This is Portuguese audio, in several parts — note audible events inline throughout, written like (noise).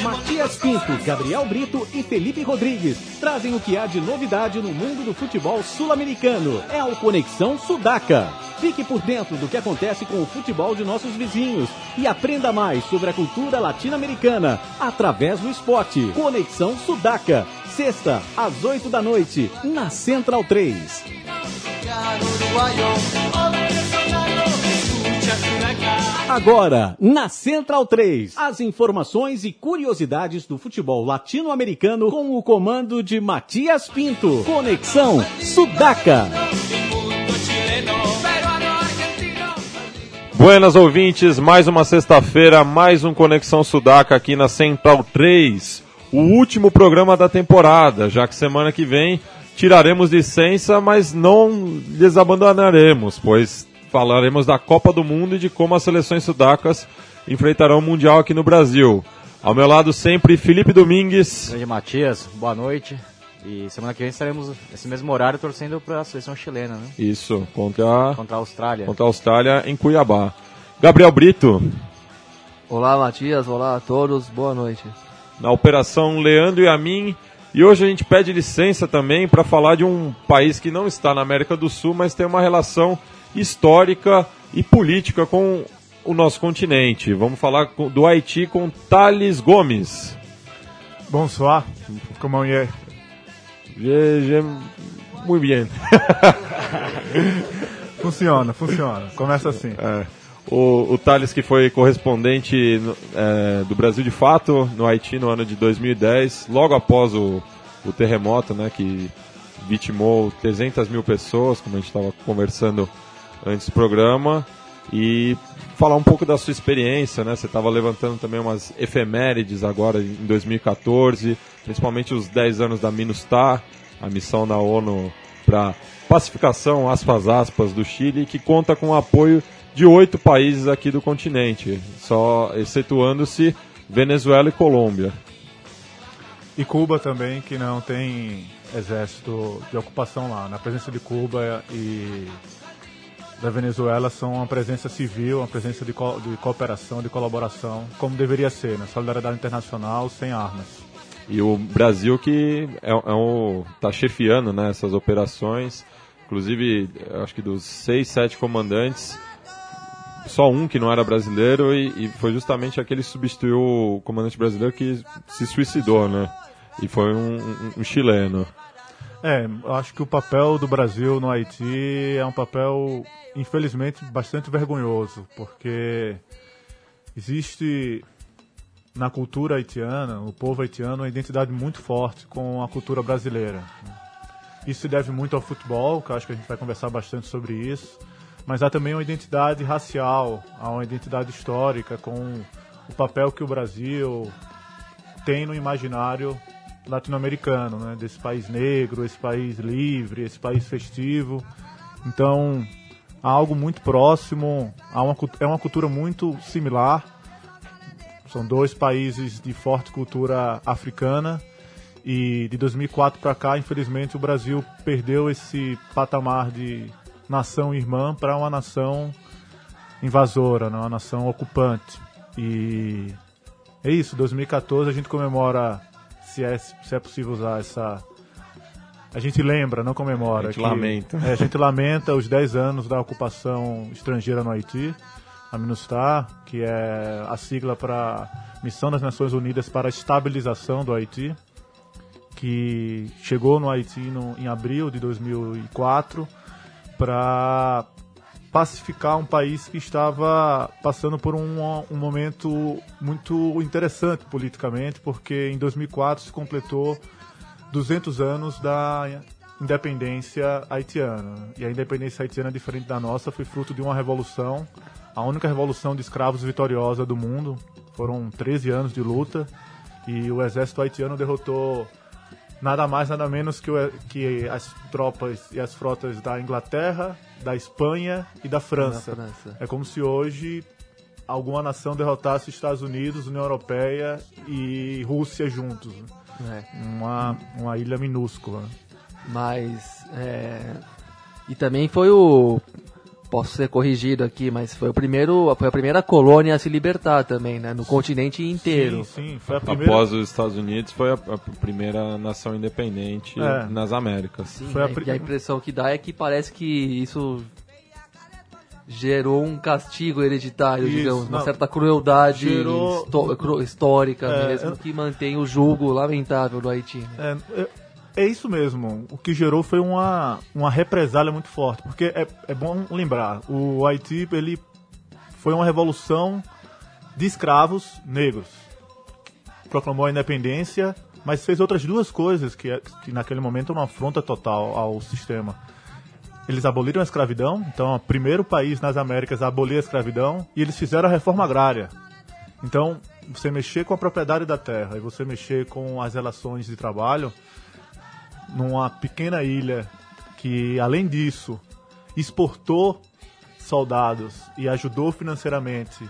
Matias Pinto, Gabriel Brito e Felipe Rodrigues trazem o que há de novidade no mundo do futebol sul-americano. É o Conexão Sudaca. Fique por dentro do que acontece com o futebol de nossos vizinhos e aprenda mais sobre a cultura latino-americana através do esporte. Conexão Sudaca. Sexta, às 8 da noite, na Central 3. Agora, na Central 3, as informações e curiosidades do futebol latino-americano com o comando de Matias Pinto. Conexão Sudaca. Buenas ouvintes, mais uma sexta-feira, mais um Conexão Sudaca aqui na Central 3. O último programa da temporada, já que semana que vem tiraremos licença, mas não lhes abandonaremos, pois falaremos da Copa do Mundo e de como as seleções sudacas enfrentarão o Mundial aqui no Brasil. Ao meu lado sempre, Felipe Domingues. Grande Matias, boa noite. E semana que vem estaremos nesse mesmo horário torcendo para a seleção chilena, né? Isso, contra, Contra a Austrália. contra a Austrália em Cuiabá. Gabriel Brito, Olá, Matias. Olá a todos. Boa noite. na operação Leandro e a mim. E hoje a gente pede licença também para falar de um país que não está na América do Sul, mas tem uma relação histórica e política com o nosso continente. Vamos falar do Haiti com Thales Gomes. Bonsoir, comment est Je, je, muito bem. (laughs) Funciona, funciona. Começa assim. É, o, o Thales que foi correspondente é, do Brasil de fato no Haiti no ano de 2010, logo após o, o terremoto, né, que vitimou 300 mil pessoas, como a gente estava conversando antes do programa, e falar um pouco da sua experiência, né? Você estava levantando também umas efemérides agora em 2014, principalmente os 10 anos da MINUSTAH, a missão da ONU para pacificação, aspas, aspas, do Chile, que conta com o apoio de oito países aqui do continente, só excetuando-se Venezuela e Colômbia. E Cuba também, que não tem exército de ocupação lá. Na presença de Cuba e da Venezuela são uma presença civil, uma presença de, co de cooperação, de colaboração, como deveria ser, né? Solidariedade internacional sem armas. E o Brasil que é, é o, tá chefiando né, essas operações. Inclusive, acho que dos seis, sete comandantes, só um que não era brasileiro e, e foi justamente aquele que substituiu o comandante brasileiro que se suicidou, né? E foi um, um- um chileno. É, acho que o papel do Brasil no Haiti é um papel, infelizmente, bastante vergonhoso, porque existe na cultura haitiana, o povo haitiano, uma identidade muito forte com a cultura brasileira. Isso se deve muito ao futebol, que acho que a gente vai conversar bastante sobre isso, mas há também uma identidade racial, há uma identidade histórica com o papel que o Brasil tem no imaginário latino-americano, né? desse país negro, esse país livre, esse país festivo. Então, há algo muito próximo, há uma, é uma cultura muito similar. São dois países de forte cultura africana e de 2004 para cá, infelizmente, o Brasil perdeu esse patamar de nação irmã para uma nação invasora, né? uma nação ocupante. E é isso, 2014 a gente comemora, se é, se é possível usar essa. A gente lembra, não comemora. A gente lamenta. é, a gente lamenta os 10 anos da ocupação estrangeira no Haiti, a MINUSTAH, que é a sigla para Missão das Nações Unidas para a Estabilização do Haiti, que chegou no Haiti no- em abril de 2004 para pacificar um país que estava passando por um, um momento muito interessante politicamente, porque em 2004 se completou 200 anos da independência haitiana. E a independência haitiana, diferente da nossa, foi fruto de uma revolução, a única revolução de escravos vitoriosa do mundo. Foram 13 anos de luta e o exército haitiano derrotou nada mais, nada menos que, o- que as tropas e as frotas da Inglaterra, da Espanha e da França. França. É como se hoje alguma nação derrotasse Estados Unidos, União Europeia e Rússia juntos. É. Uma, uma ilha minúscula. Mas. é, E também foi o. posso ser corrigido aqui, mas foi, o primeiro, foi a primeira colônia a se libertar também, né? No continente inteiro. Sim, sim, foi a primeira. Após os Estados Unidos, foi a, a primeira nação independente É. nas Américas. Sim, Foi a né? pri- E a impressão que dá é que parece que isso gerou um castigo hereditário, Isso, digamos, uma não. certa crueldade Gerou- histórica É, mesmo, que mantém o julgo lamentável do Haiti. né? É, é, é isso mesmo. O que gerou foi uma, uma represália muito forte. Porque é, é bom lembrar, o Haiti ele foi uma revolução de escravos negros. Proclamou a independência, mas fez outras duas coisas que, que naquele momento eram uma afronta total ao sistema. Eles aboliram a escravidão, então, é o primeiro país nas Américas a abolir a escravidão, e eles fizeram a reforma agrária. Então, você mexer com a propriedade da terra e você mexer com as relações de trabalho numa pequena ilha que, além disso, exportou soldados e ajudou financeiramente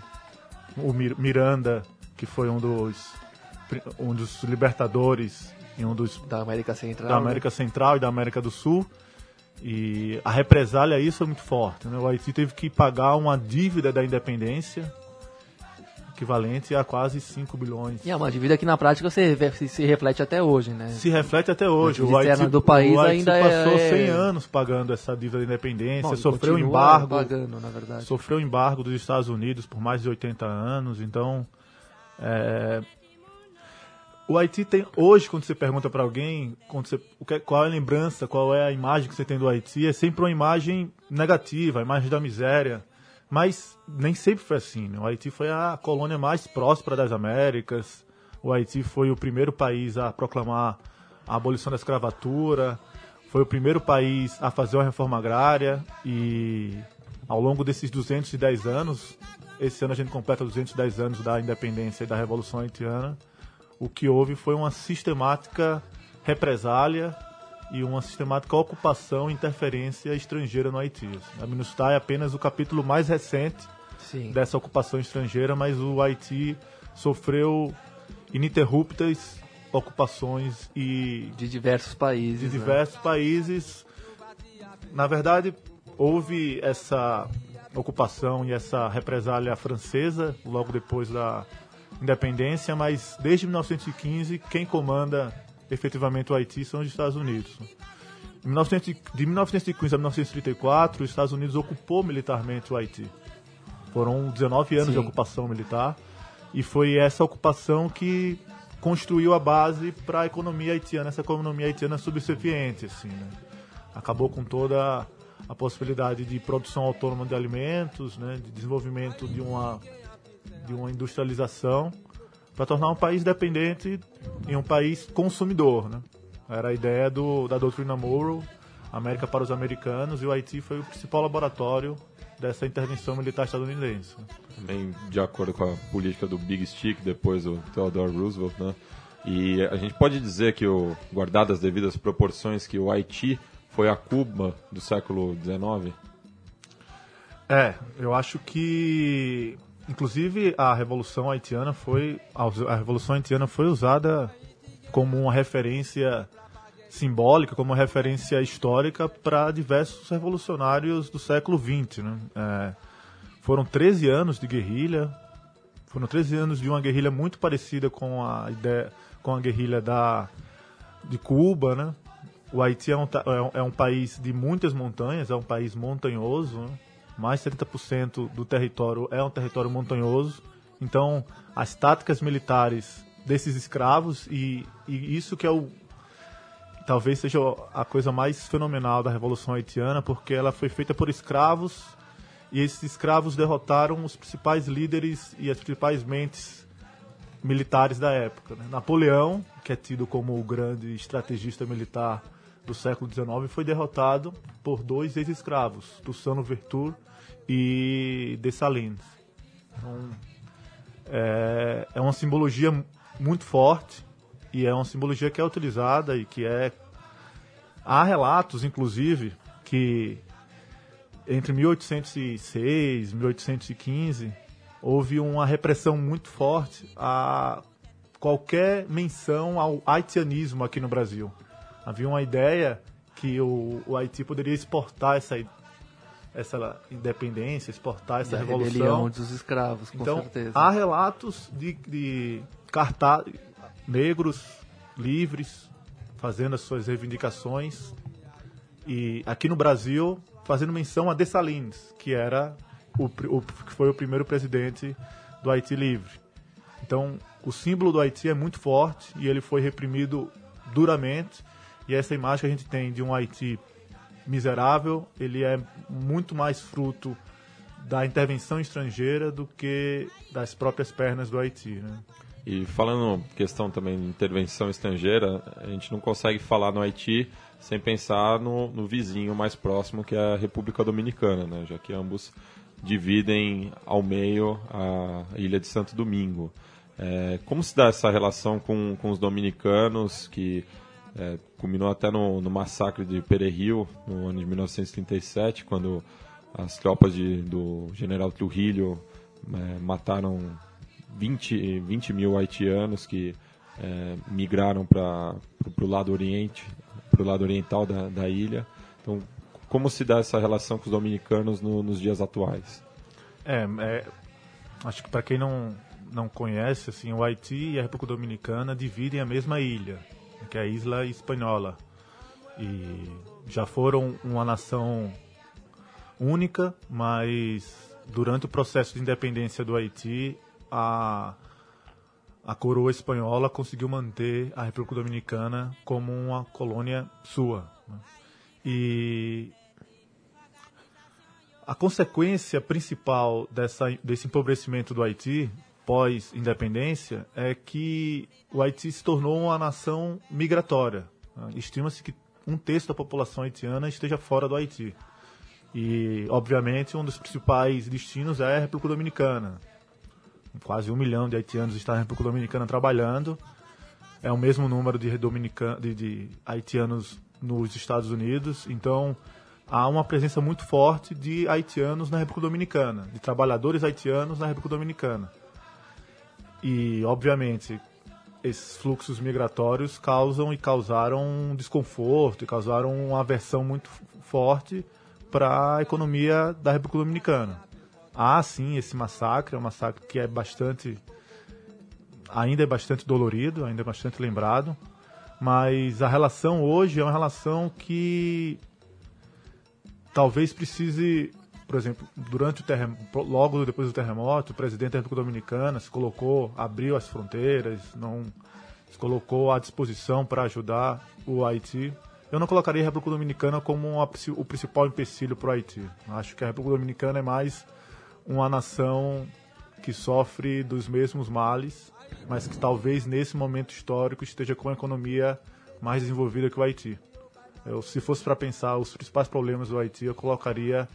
o Mir- Miranda, que foi um dos, um dos libertadores e um dos Da América Central. da né? América Central e da América do Sul. E a represália a isso é muito forte. Né? O Haiti teve que pagar uma dívida da independência equivalente a quase 5 bilhões. E é uma dívida que na prática se, se, reflete até hoje, né? Se reflete até hoje. O Haiti, do país o Haiti ainda passou é- 100 anos pagando essa dívida da independência, Bom, sofreu embargo, pagando, na verdade. sofreu embargo dos Estados Unidos por mais de 80 anos. Então, é, o Haiti tem hoje, quando você pergunta para alguém quando você, que- qual é a lembrança, qual é a imagem que você tem do Haiti, é sempre uma imagem negativa, a imagem da miséria. Mas nem sempre foi assim. né? O Haiti foi a colônia mais próspera das Américas. O Haiti foi o primeiro país a proclamar a abolição da escravatura. Foi o primeiro país a fazer uma reforma agrária. E ao longo desses 210 anos, esse ano a gente completa 210 anos da independência e da Revolução Haitiana, o que houve foi uma sistemática represália e uma sistemática ocupação e interferência estrangeira no Haiti. A MINUSTAH é apenas o capítulo mais recente Sim. dessa ocupação estrangeira, mas o Haiti sofreu ininterruptas ocupações e De diversos países. de né? diversos países. Na verdade, houve essa ocupação e essa represália francesa logo depois da independência, mas desde 1915 quem comanda efetivamente o Haiti são os Estados Unidos. Em 1900 De 1915 a 1934, os Estados Unidos ocupou militarmente o Haiti. Foram 19 anos Sim. de ocupação militar e foi essa ocupação que construiu a base para a economia haitiana, essa economia haitiana subserviente, assim, né? Acabou com toda a possibilidade de produção autônoma de alimentos, né, de desenvolvimento de uma de uma industrialização para tornar um país dependente e um país consumidor, né? Era a ideia do, da doutrina Monroe, América para os americanos, e o Haiti foi o principal laboratório dessa intervenção militar estadunidense. Também de acordo com a política do Big Stick, depois o Theodore Roosevelt, né? E a gente pode dizer que, o, guardadas as devidas proporções, que o Haiti foi a Cuba do século XIX? É, eu acho que inclusive a revolução haitiana foi a revolução haitiana foi usada como uma referência simbólica, como uma referência histórica para diversos revolucionários do século XX, né? É, foram 13 anos de guerrilha, foram 13 anos de uma guerrilha muito parecida com a ideia com a guerrilha da de Cuba, né? O Haiti é é um- é um país de muitas montanhas, é um país montanhoso, né? Mais de 70% do território é um território montanhoso. Então, as táticas militares desses escravos, e, e isso que é o. talvez seja a coisa mais fenomenal da Revolução Haitiana, porque ela foi feita por escravos, e esses escravos derrotaram os principais líderes e as principais mentes militares da época. né? Napoleão, que é tido como o grande estrategista militar do século XIX, foi derrotado por dois ex-escravos, Toussaint Louverture e Dessalines. Então, é, é uma simbologia muito forte e é uma simbologia que é utilizada e que é há relatos, inclusive, que entre 1806 e 1815 houve uma repressão muito forte a qualquer menção ao haitianismo aqui no Brasil. Havia uma ideia que o, o Haiti poderia exportar essa, essa independência, exportar essa E a revolução. rebelião dos escravos, com Então, certeza. há relatos de, de cartaz, negros livres fazendo as suas reivindicações e aqui no Brasil fazendo menção a Dessalines, que era o, o- que foi o primeiro presidente do Haiti livre. Então, o símbolo do Haiti é muito forte e ele foi reprimido duramente. E essa imagem que a gente tem de um Haiti miserável, ele é muito mais fruto da intervenção estrangeira do que das próprias pernas do Haiti. Né? E falando questão também de intervenção estrangeira, a gente não consegue falar no Haiti sem pensar no, no vizinho mais próximo, que é a República Dominicana, né? já que ambos dividem ao meio a ilha de Santo Domingo. É, como se dá essa relação com, com os dominicanos, que é, culminou até no, no massacre de Pereril, no ano de 1937, quando as tropas de, do general Trujillo é, mataram 20, 20 mil haitianos que é, migraram para o lado oriente, para o lado oriental da, da ilha. Então, como se dá essa relação com os dominicanos no- nos dias atuais? É, é, acho que para quem não, não conhece, assim, o Haiti e a República Dominicana dividem a mesma ilha, que é a Isla Espanhola. E já foram uma nação única, mas durante o processo de independência do Haiti, a, a coroa espanhola conseguiu manter a República Dominicana como uma colônia sua. né? E a consequência principal dessa, desse empobrecimento do Haiti pós-independência é que o Haiti se tornou uma nação migratória. Estima-se que um terço da população haitiana esteja fora do Haiti. E, obviamente, um dos principais destinos é a República Dominicana. Quase um milhão de haitianos está na República Dominicana trabalhando. É o mesmo número de, dominican... de, de haitianos nos Estados Unidos. Então, há uma presença muito forte de haitianos na República Dominicana, de trabalhadores haitianos na República Dominicana. E, obviamente, esses fluxos migratórios causam e causaram um desconforto e causaram uma aversão muito forte para a economia da República Dominicana. Há sim esse massacre, é um massacre que é bastante ainda é bastante dolorido, ainda é bastante lembrado, mas a relação hoje é uma relação que talvez precise, por exemplo, durante o logo depois do terremoto, o presidente da República Dominicana se colocou, abriu as fronteiras, não se colocou à disposição para ajudar o Haiti. Eu não colocaria a República Dominicana como o principal empecilho para o Haiti. Acho que a República Dominicana é mais uma nação que sofre dos mesmos males, mas que talvez nesse momento histórico esteja com uma economia mais desenvolvida que o Haiti. Eu, se fosse para pensar os principais problemas do Haiti, eu colocaria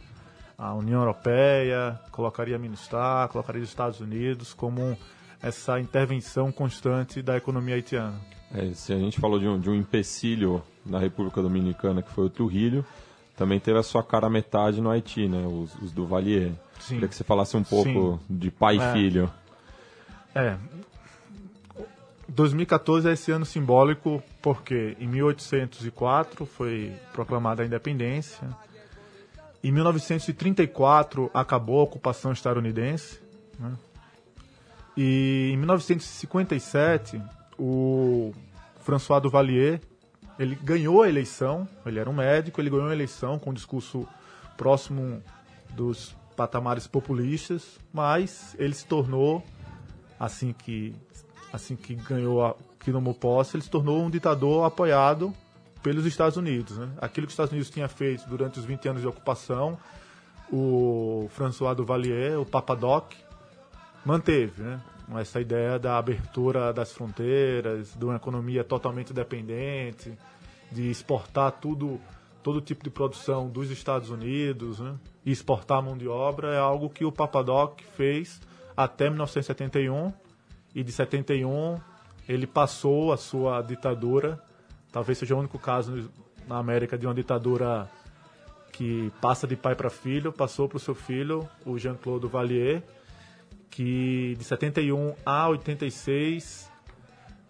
a União Europeia, colocaria a Minustar, colocaria os Estados Unidos como essa intervenção constante da economia haitiana. É, se a gente falou de um, de um empecilho na República Dominicana, que foi o Trujillo, também teve a sua cara metade no Haiti, né? Os, os do Valier. Sim. Queria que você falasse um pouco de pai e É. filho. É. 2014 é esse ano simbólico porque em 1804 foi proclamada a independência. Em 1934 acabou a ocupação estadunidense. né? E em 1957 o François Duvalier ele ganhou a eleição. Ele era um médico, ele ganhou a eleição com um discurso próximo dos patamares populistas, mas ele se tornou assim que assim que ganhou a, que posse, ele se tornou um ditador apoiado pelos Estados Unidos. Né? Aquilo que os Estados Unidos tinha feito durante os 20 anos de ocupação, o François Duvalier, o Papadoc, manteve. Né? Essa ideia da abertura das fronteiras, de uma economia totalmente dependente, de exportar tudo, todo tipo de produção dos Estados Unidos né? e exportar mão de obra, é algo que o Papadoc fez até 1971 e de 71 ele passou a sua ditadura, talvez seja o único caso na América de uma ditadura que passa de pai para filho, passou para o seu filho, o Jean-Claude Valier, que de 71 a 86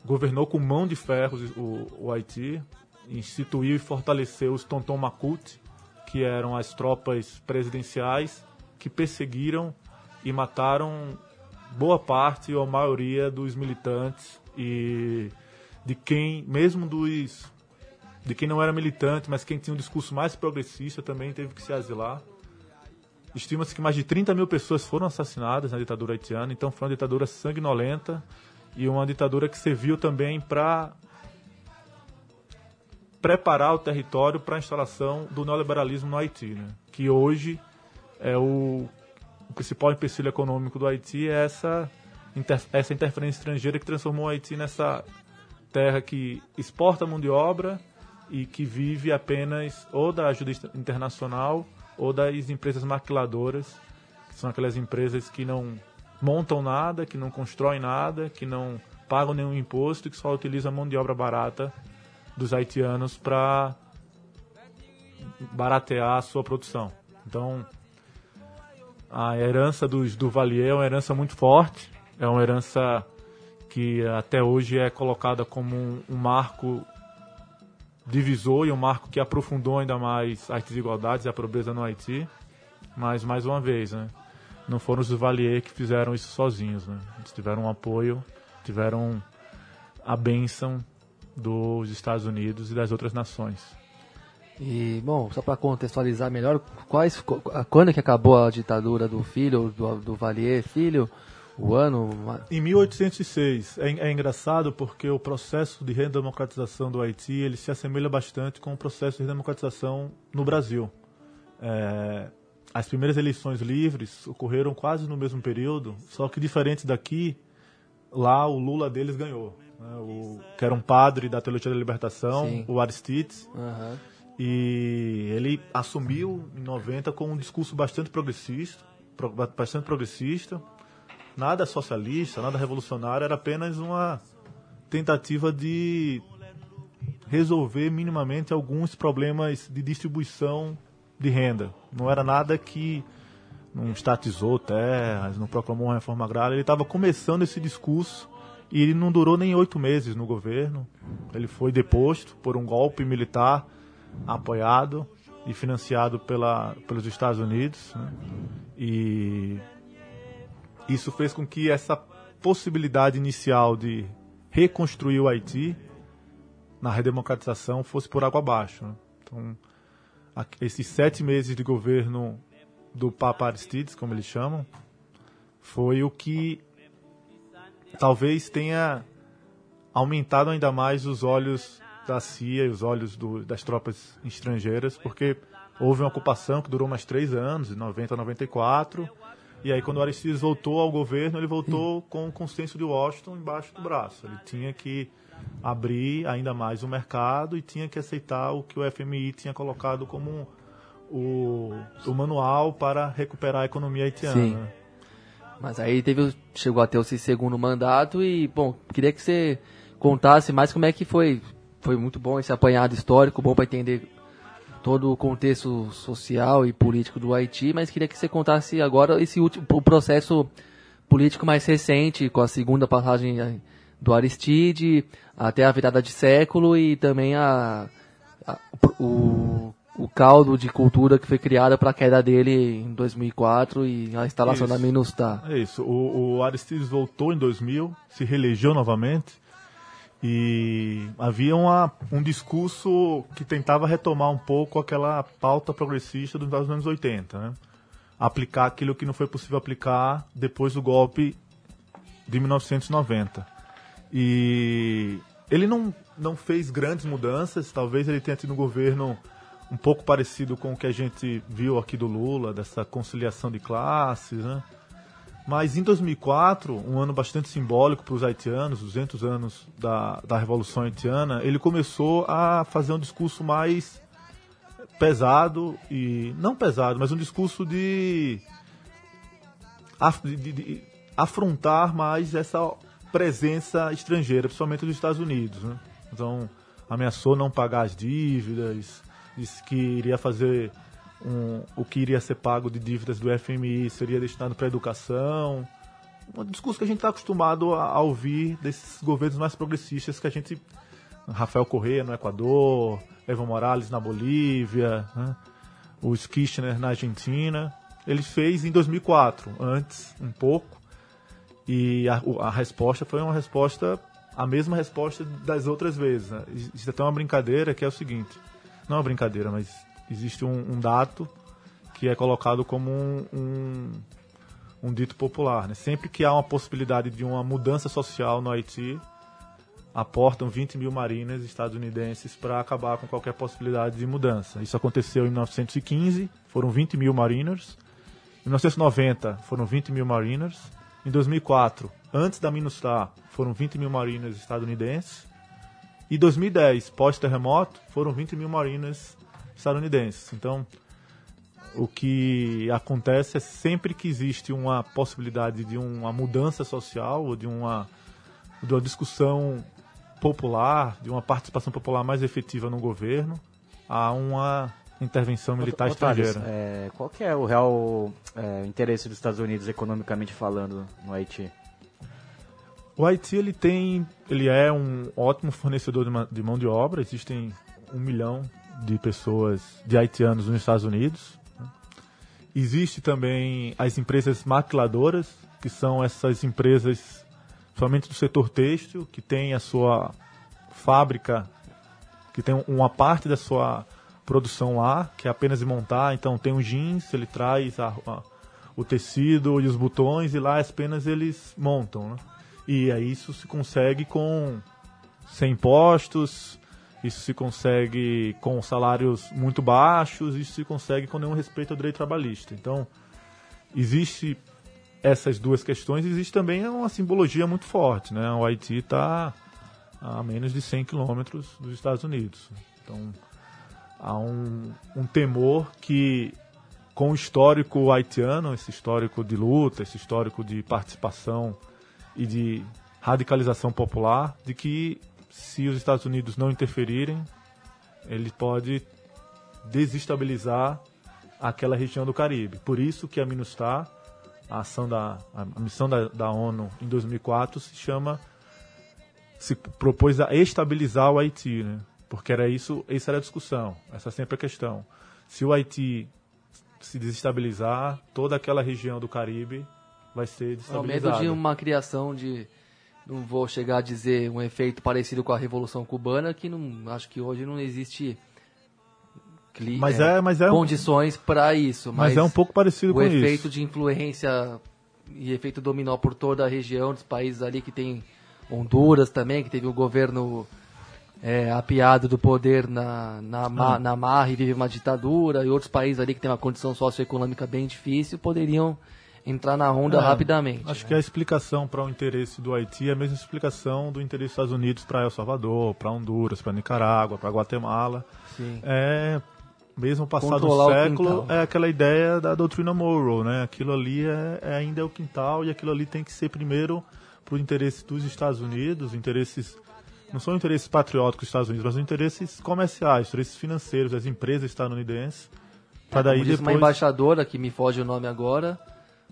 governou com mão de ferro o, o Haiti, instituiu e fortaleceu os Tonton Makut, que eram as tropas presidenciais que perseguiram e mataram boa parte ou a maioria dos militantes e de quem, mesmo dos de quem não era militante, mas quem tinha um discurso mais progressista também teve que se asilar. Estima-se que mais de 30 mil pessoas foram assassinadas na ditadura haitiana, então foi uma ditadura sanguinolenta e uma ditadura que serviu também para preparar o território para a instalação do neoliberalismo no Haiti, né? que hoje é o, o, principal empecilho econômico do Haiti é essa, inter, essa interferência estrangeira que transformou o Haiti nessa terra que exporta mão de obra e que vive apenas ou da ajuda internacional ou das empresas maquiladoras, que são aquelas empresas que não montam nada, que não constroem nada, que não pagam nenhum imposto que só utilizam a mão de obra barata dos haitianos para baratear a sua produção. Então, a herança dos Duvalier é uma herança muito forte, é uma herança que até hoje é colocada como um, um marco divisor e um marco que aprofundou ainda mais as desigualdades e a pobreza no Haiti. Mas, mais uma vez, né, não foram os Duvalier que fizeram isso sozinhos. Né? Eles tiveram um apoio, tiveram a bênção dos Estados Unidos e das outras nações. E, bom, só para contextualizar melhor, quais, quando que acabou a ditadura do filho, do, do Valier filho? O ano? Em 1806. É, é, engraçado porque o processo de redemocratização do Haiti ele se assemelha bastante com o processo de redemocratização no Brasil. É, as primeiras eleições livres ocorreram quase no mesmo período, só que diferente daqui, lá o Lula deles ganhou. Né, o, que era um padre da Teologia da Libertação, Sim. o Aristides. Uhum. E ele assumiu em 90 com um discurso bastante progressista, bastante progressista, nada socialista, nada revolucionário, era apenas uma tentativa de resolver minimamente alguns problemas de distribuição de renda. Não era nada que não estatizou terras, não proclamou uma reforma agrária. Ele estava começando esse discurso e ele não durou nem oito meses no governo. Ele foi deposto por um golpe militar apoiado e financiado pela, pelos Estados Unidos. Né? E isso fez com que essa possibilidade inicial de reconstruir o Haiti na redemocratização fosse por água abaixo. Né? Então, esses sete meses de governo do Papa Aristides, como eles chamam, foi o que talvez tenha aumentado ainda mais os olhos da CIA e os olhos do, das tropas estrangeiras, porque houve uma ocupação que durou mais três anos, de 90 a 94, e aí, quando o Aristides voltou ao governo, ele voltou com o consenso de Washington embaixo do braço. Ele tinha que abrir ainda mais o mercado e tinha que aceitar o que o FMI tinha colocado como o, o manual para recuperar a economia haitiana. Sim. Mas aí teve, chegou a ter o seu segundo mandato e, bom, queria que você contasse mais como é que foi. Foi muito bom esse apanhado histórico, bom para entender todo o contexto social e político do Haiti, mas queria que você contasse agora esse último o processo político mais recente, com a segunda passagem do Aristide, até a virada de século e também a, a o, o caldo de cultura que foi criada para a queda dele em 2004 e a instalação isso, da MINUSTAH. É isso. O, o Aristides voltou em 2000, se reelegeu novamente e havia uma, um discurso que tentava retomar um pouco aquela pauta progressista dos anos 80, né? aplicar aquilo que não foi possível aplicar depois do golpe de 1990. E ele não, não fez grandes mudanças, talvez ele tenha tido um governo um pouco parecido com o que a gente viu aqui do Lula, dessa conciliação de classes, né? Mas em 2004, um ano bastante simbólico para os haitianos, 200 anos da, da Revolução Haitiana, ele começou a fazer um discurso mais pesado e não pesado, mas um discurso de, de, de, de afrontar mais essa presença estrangeira, principalmente dos Estados Unidos. Né? Então, ameaçou não pagar as dívidas, disse que iria fazer um, o que iria ser pago de dívidas do FMI seria destinado para educação. Um discurso que a gente está acostumado a, a, ouvir desses governos mais progressistas que a gente. Rafael Correa no Equador, Evo Morales na Bolívia, né? os Kirchner na Argentina. Ele fez em 2004, antes um pouco, e a, a resposta foi uma resposta, a mesma resposta das outras vezes. Né? Existe até uma brincadeira que é o seguinte, não é uma brincadeira, mas existe um, um dado que é colocado como um, um, um dito popular. Né? Sempre que há uma possibilidade de uma mudança social no Haiti, aportam 20 mil marinas estadunidenses para acabar com qualquer possibilidade de mudança. Isso aconteceu em 1915, foram 20 mil mariners. Em 1990, foram 20 mil mariners. Em 2004, antes da MINUSTAH, foram 20 mil mariners estadunidenses. E 2010, pós-terremoto, foram 20 mil mariners estadunidenses. Então, o que acontece é sempre que existe uma possibilidade de uma mudança social ou de uma, de uma discussão popular, de uma participação popular mais efetiva no governo, há uma intervenção militar estrangeira. É, qual que é o real é, interesse dos Estados Unidos economicamente falando no Haiti? O Haiti ele tem, ele é um ótimo fornecedor de, de mão de obra. Existem um milhão de pessoas, de haitianos nos Estados Unidos. Existe também as empresas maquiladoras, que são essas empresas somente do setor têxtil, que tem a sua fábrica, que tem uma parte da sua produção lá, que é apenas de montar. Então tem um jeans, ele traz a, a, o tecido e os botões e lá apenas eles montam. Né? E aí isso se consegue com sem impostos, isso se consegue com salários muito baixos, isso se consegue com nenhum respeito ao direito trabalhista. Então existe essas duas questões, existe também uma simbologia muito forte. Né? O Haiti está a menos de 100 quilômetros dos Estados Unidos. Então há um, um temor que, com o histórico haitiano, esse histórico de luta, esse histórico de participação e de radicalização popular, de que se os Estados Unidos não interferirem, ele pode desestabilizar aquela região do Caribe. Por isso que a MINUSTAH, a ação da a missão da, da ONU em 2004 se chama se propôs a estabilizar o Haiti, né? Porque era isso, essa era a discussão, essa é sempre a questão. Se o Haiti se desestabilizar, toda aquela região do Caribe vai ser desestabilizada. Ao medo de uma criação de, não vou chegar a dizer um efeito parecido com a Revolução Cubana, que não, acho que hoje não existe mas é, mas é condições um, para isso. Mas, mas, é um pouco parecido com isso. O efeito de influência e efeito dominó por toda a região dos países ali que tem Honduras também, que teve o governo é, apiado do poder na, na, ah. na marra e vive uma ditadura, e outros países ali que tem uma condição socioeconômica bem difícil poderiam entrar na onda é, rapidamente. Acho né? que a explicação para o interesse do Haiti é a mesma explicação do interesse dos Estados Unidos para El Salvador, para Honduras, para Nicarágua, para Guatemala. Sim. É mesmo passado o século, é aquela ideia da doutrina Monroe, né? Aquilo ali é, é ainda é o quintal e aquilo ali tem que ser primeiro para o interesse dos Estados Unidos, interesses não são interesses patrióticos dos Estados Unidos, mas são interesses comerciais, interesses financeiros das empresas estadunidenses. Para daí depois... uma embaixadora que me foge o nome agora,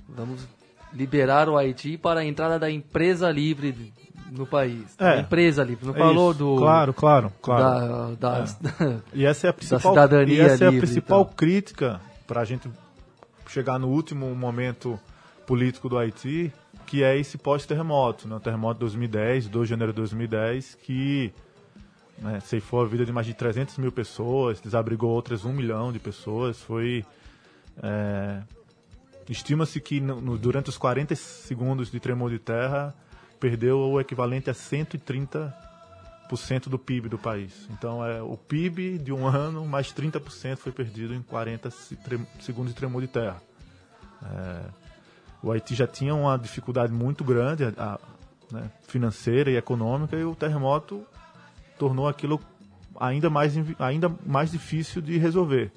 vamos liberar o Haiti para a entrada da empresa livre no país. É, empresa livre, não é falou isso. do claro, claro, claro. Da, da, é. (laughs) e essa é a principal, cidadania e essa é a principal então. crítica para a gente chegar no último momento político do Haiti, que é esse pós-terremoto, né? o terremoto de 2010, 2 de janeiro de 2010, que né, ceifou a vida de mais de 300 mil pessoas, desabrigou outras 1 milhão de pessoas, foi... É, Estima-se que no, durante os 40 segundos de tremor de terra perdeu o equivalente a 130% do PIB do país. Então, é o PIB de um ano, mais 30% foi perdido em 40 segundos de tremor de terra. É, o Haiti já tinha uma dificuldade muito grande a, a, né, financeira e econômica e o terremoto tornou aquilo ainda mais, ainda mais difícil de resolver.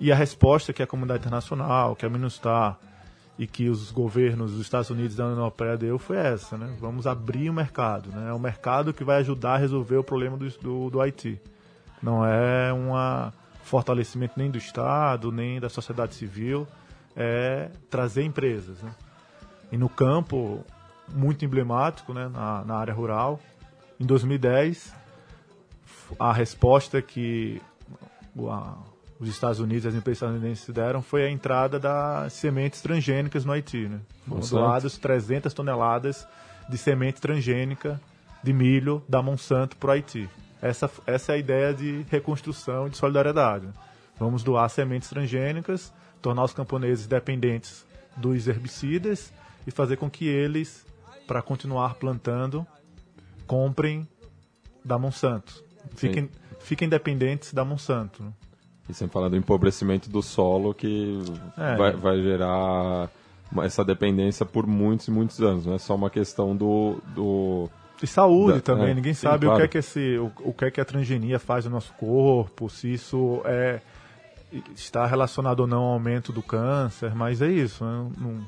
E a resposta que a comunidade internacional, que a MINUSTAH e que os governos dos Estados Unidos da União Europeia deu foi essa, né? Vamos abrir o mercado, né? É o mercado que vai ajudar a resolver o problema do, do, do Haiti. Não é um fortalecimento nem do Estado, nem da sociedade civil, é trazer empresas, né? E no campo, muito emblemático, né? Na, na área rural, em 2010, a resposta que os Estados Unidos, as empresas estadunidenses deram, foi a entrada das sementes transgênicas no Haiti. Né? Doados 300 toneladas de semente transgênica de milho da Monsanto para o Haiti. Essa, essa é a ideia de reconstrução e de solidariedade. né? Vamos doar sementes transgênicas, tornar os camponeses dependentes dos herbicidas e fazer com que eles, para continuar plantando, comprem da Monsanto. Fiquem, fiquem dependentes da Monsanto. né? E sem falar do empobrecimento do solo que É. vai, vai gerar essa dependência por muitos e muitos anos. Não é só uma questão do. do E saúde Da- também, é, ninguém sim, sabe o claro. que é que esse, o, o que é que a transgenia faz no nosso corpo, se isso é está relacionado ou não ao aumento do câncer, mas é isso, né? um,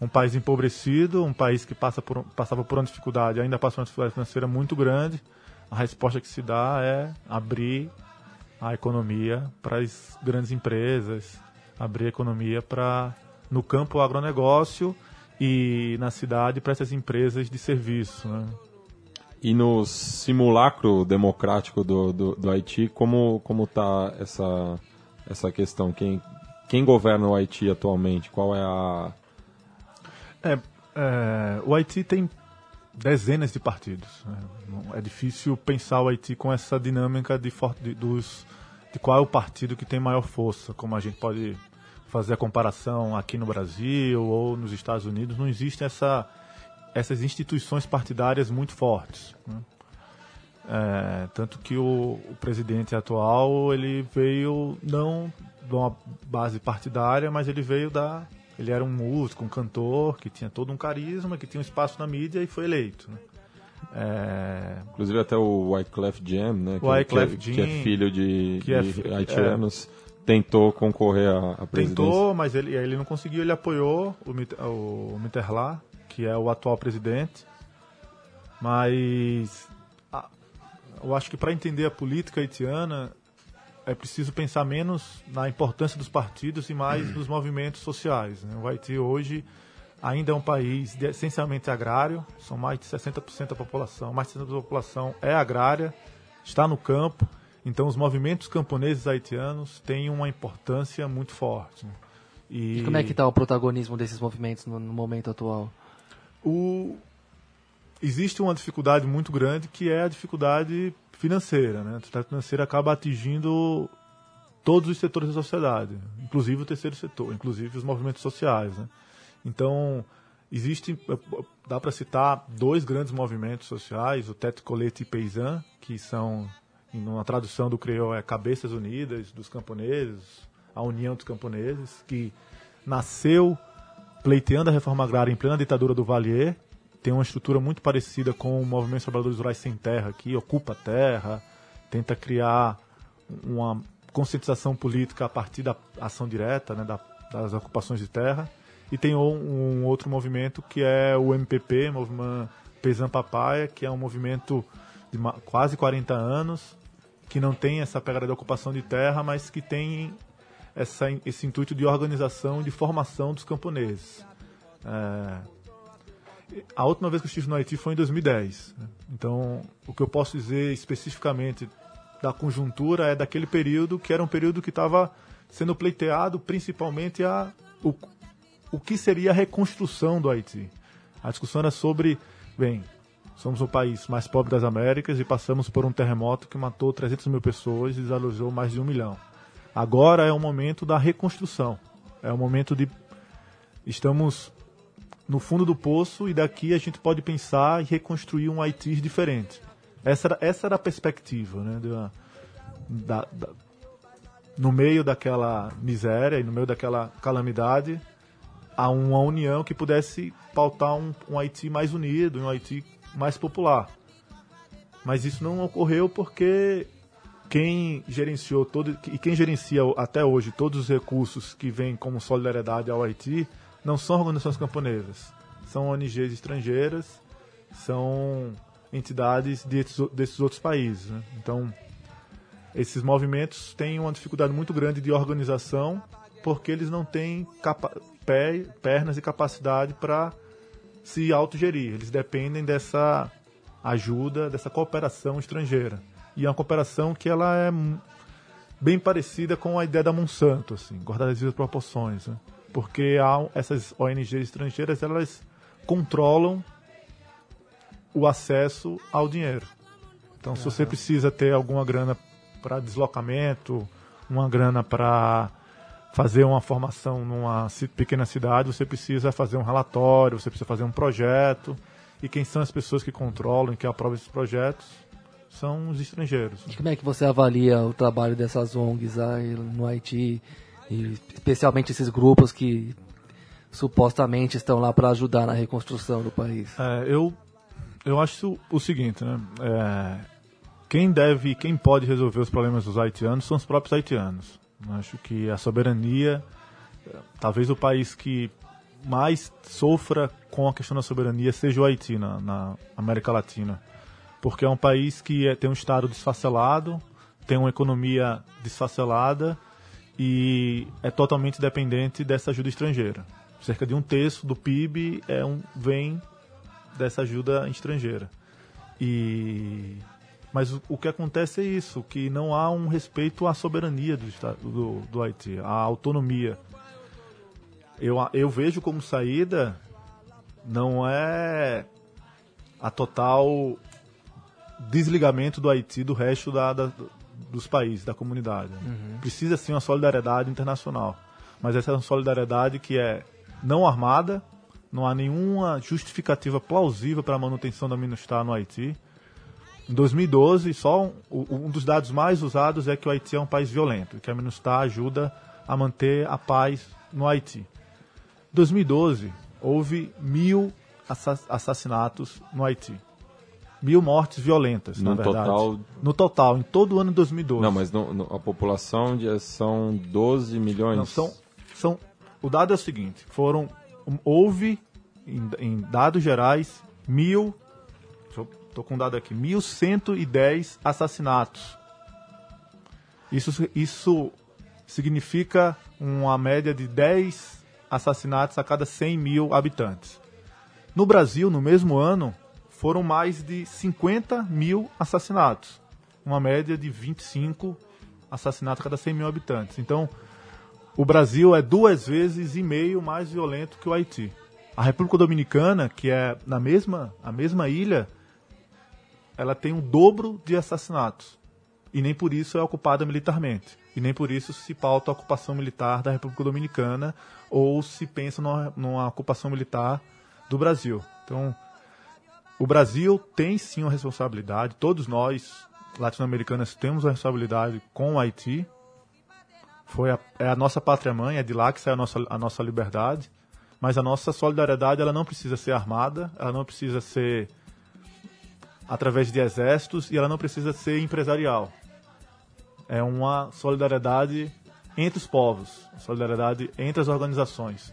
um país empobrecido, um país que passa por, passava por uma dificuldade, ainda passa por uma dificuldade financeira muito grande, a resposta que se dá é abrir a economia para as grandes empresas, abrir a economia para no campo agronegócio e na cidade para essas empresas de serviço, né? E no simulacro democrático do, do, do Haiti, como, como tá essa, essa questão? Quem, quem governa o Haiti atualmente? Qual é a. É, é, o Haiti tem dezenas de partidos. né? É difícil pensar o Haiti com essa dinâmica de, de, dos, de qual é o partido que tem maior força, como a gente pode fazer a comparação aqui no Brasil ou nos Estados Unidos. Não existe essa, essas instituições partidárias muito fortes. né? É, tanto que o, o presidente atual ele veio não de uma base partidária, mas ele veio da ele era um músico, um cantor que tinha todo um carisma, que tinha um espaço na mídia e foi eleito. né? É, Inclusive até o Wyclef Jean, né? Que, Wyclef que, é- que é Jean, filho de, que é de haitianos, tentou concorrer à, à presidência. tentou, mas ele, ele não conseguiu. Ele apoiou o, o Mitterrand, que é o atual presidente. Mas a- eu acho que para entender a política haitiana é preciso pensar menos na importância dos partidos e mais nos movimentos sociais. né? O Haiti hoje ainda é um país de- essencialmente agrário, são mais de 60% da população, mais de 60% da população é agrária, está no campo, então os movimentos camponeses haitianos têm uma importância muito forte. né? E, E como é que está o protagonismo desses movimentos no, no momento atual? o... existe uma dificuldade muito grande que é a dificuldade financeira. Né? A dificuldade financeira acaba atingindo todos os setores da sociedade, inclusive o terceiro setor, inclusive os movimentos sociais. Né? Então, existe, dá para citar dois grandes movimentos sociais, o Tete Colete e Paysan, que são, em uma tradução do crioulo, é Cabeças Unidas dos Camponeses, a União dos Camponeses, que nasceu pleiteando a reforma agrária em plena ditadura do Valier, tem uma estrutura muito parecida com o movimento trabalhadores rurais sem terra, que ocupa terra, tenta criar uma conscientização política a partir da ação direta, né, da, das ocupações de terra. E tem um, outro movimento que é o MPP, Movimento Paysan Papaya, que é um movimento de quase 40 anos, que não tem essa pegada de ocupação de terra, mas que tem essa, esse intuito de organização de formação dos camponeses. É, a última vez que eu estive no Haiti foi em 2010. né? Então, o que eu posso dizer especificamente da conjuntura é daquele período que era um período que estava sendo pleiteado principalmente a, o, o que seria a reconstrução do Haiti. A discussão era sobre, bem, somos o país mais pobre das Américas e passamos por um terremoto que matou 300 mil pessoas e desalojou mais de um milhão. Agora é o momento da reconstrução. É o momento de. Estamos no fundo do poço e daqui a gente pode pensar e reconstruir um Haiti diferente. Essa era, essa era a perspectiva, né? Da, da- da- no meio daquela miséria e no meio daquela calamidade, a uma união que pudesse pautar um, um Haiti mais unido, um Haiti mais popular. Mas isso não ocorreu porque quem gerenciou todo e quem gerencia até hoje todos os recursos que vêm como solidariedade ao Haiti não são organizações camponesas, são ONGs estrangeiras, são entidades desses, desses outros países. né? Então, esses movimentos têm uma dificuldade muito grande de organização porque eles não têm pé- pernas e capacidade para se autogerir. Eles dependem dessa ajuda, dessa cooperação estrangeira. E é uma cooperação que ela é bem parecida com a ideia da Monsanto, assim, guardar as proporções, né? Porque há, essas ONGs estrangeiras elas controlam o acesso ao dinheiro. Então, se você precisa ter alguma grana para deslocamento, uma grana para fazer uma formação numa pequena cidade, você precisa fazer um relatório, você precisa fazer um projeto. E quem são as pessoas que controlam, que aprovam esses projetos, são os estrangeiros. E como é que você avalia o trabalho dessas ONGs aí no Haiti, e especialmente esses grupos que supostamente estão lá para ajudar na reconstrução do país? É, eu, eu acho o seguinte, né? É, quem deve, quem pode resolver os problemas dos haitianos são os próprios haitianos. Eu acho que a soberania, talvez o país que mais sofra com a questão da soberania seja o Haiti na, na América Latina, porque é um país que é- tem um estado desfacelado, tem uma economia desfacelada e é totalmente dependente dessa ajuda estrangeira. Cerca de um terço do PIB é um, vem dessa ajuda estrangeira. E mas o, o que acontece é isso, que não há um respeito à soberania do, do, do Haiti, à autonomia. Eu, eu vejo como saída não é a total desligamento do Haiti do resto da, da- dos países, da comunidade. Precisa sim uma solidariedade internacional, mas essa é uma solidariedade que é não armada, não há nenhuma justificativa plausível para a manutenção da MINUSTAH no Haiti. Em 2012, só um, um dos dados mais usados é que o Haiti é um país violento que a MINUSTAH ajuda a manter a paz no Haiti. Em 2012, houve mil assa- assassinatos no Haiti. Mil mortes violentas, No na verdade. total- No total, em todo o ano de 2012. Não, mas no- no- a população de- são 12 milhões. Não, são, são, o dado é o seguinte: foram, houve, em, em dados gerais, mil. Estou com um dado aqui: 1.110 assassinatos. Isso, isso significa uma média de 10 assassinatos a cada 100 mil habitantes. No Brasil, no mesmo ano, foram mais de 50 mil assassinatos. Uma média de 25 assassinatos cada 100 mil habitantes. Então, o Brasil é duas vezes e meio mais violento que o Haiti. A República Dominicana, que é na mesma, a mesma ilha, ela tem o dobro de assassinatos. E nem por isso é ocupada militarmente. E nem por isso se pauta a ocupação militar da República Dominicana ou se pensa numa, numa ocupação militar do Brasil. Então, o Brasil tem sim uma responsabilidade, todos nós, latino-americanos, temos uma responsabilidade com o Haiti. Foi a, é a nossa pátria-mãe, é de lá que sai a nossa, a nossa liberdade. Mas a nossa solidariedade ela não precisa ser armada, ela não precisa ser através de exércitos e ela não precisa ser empresarial. É uma solidariedade entre os povos, solidariedade entre as organizações.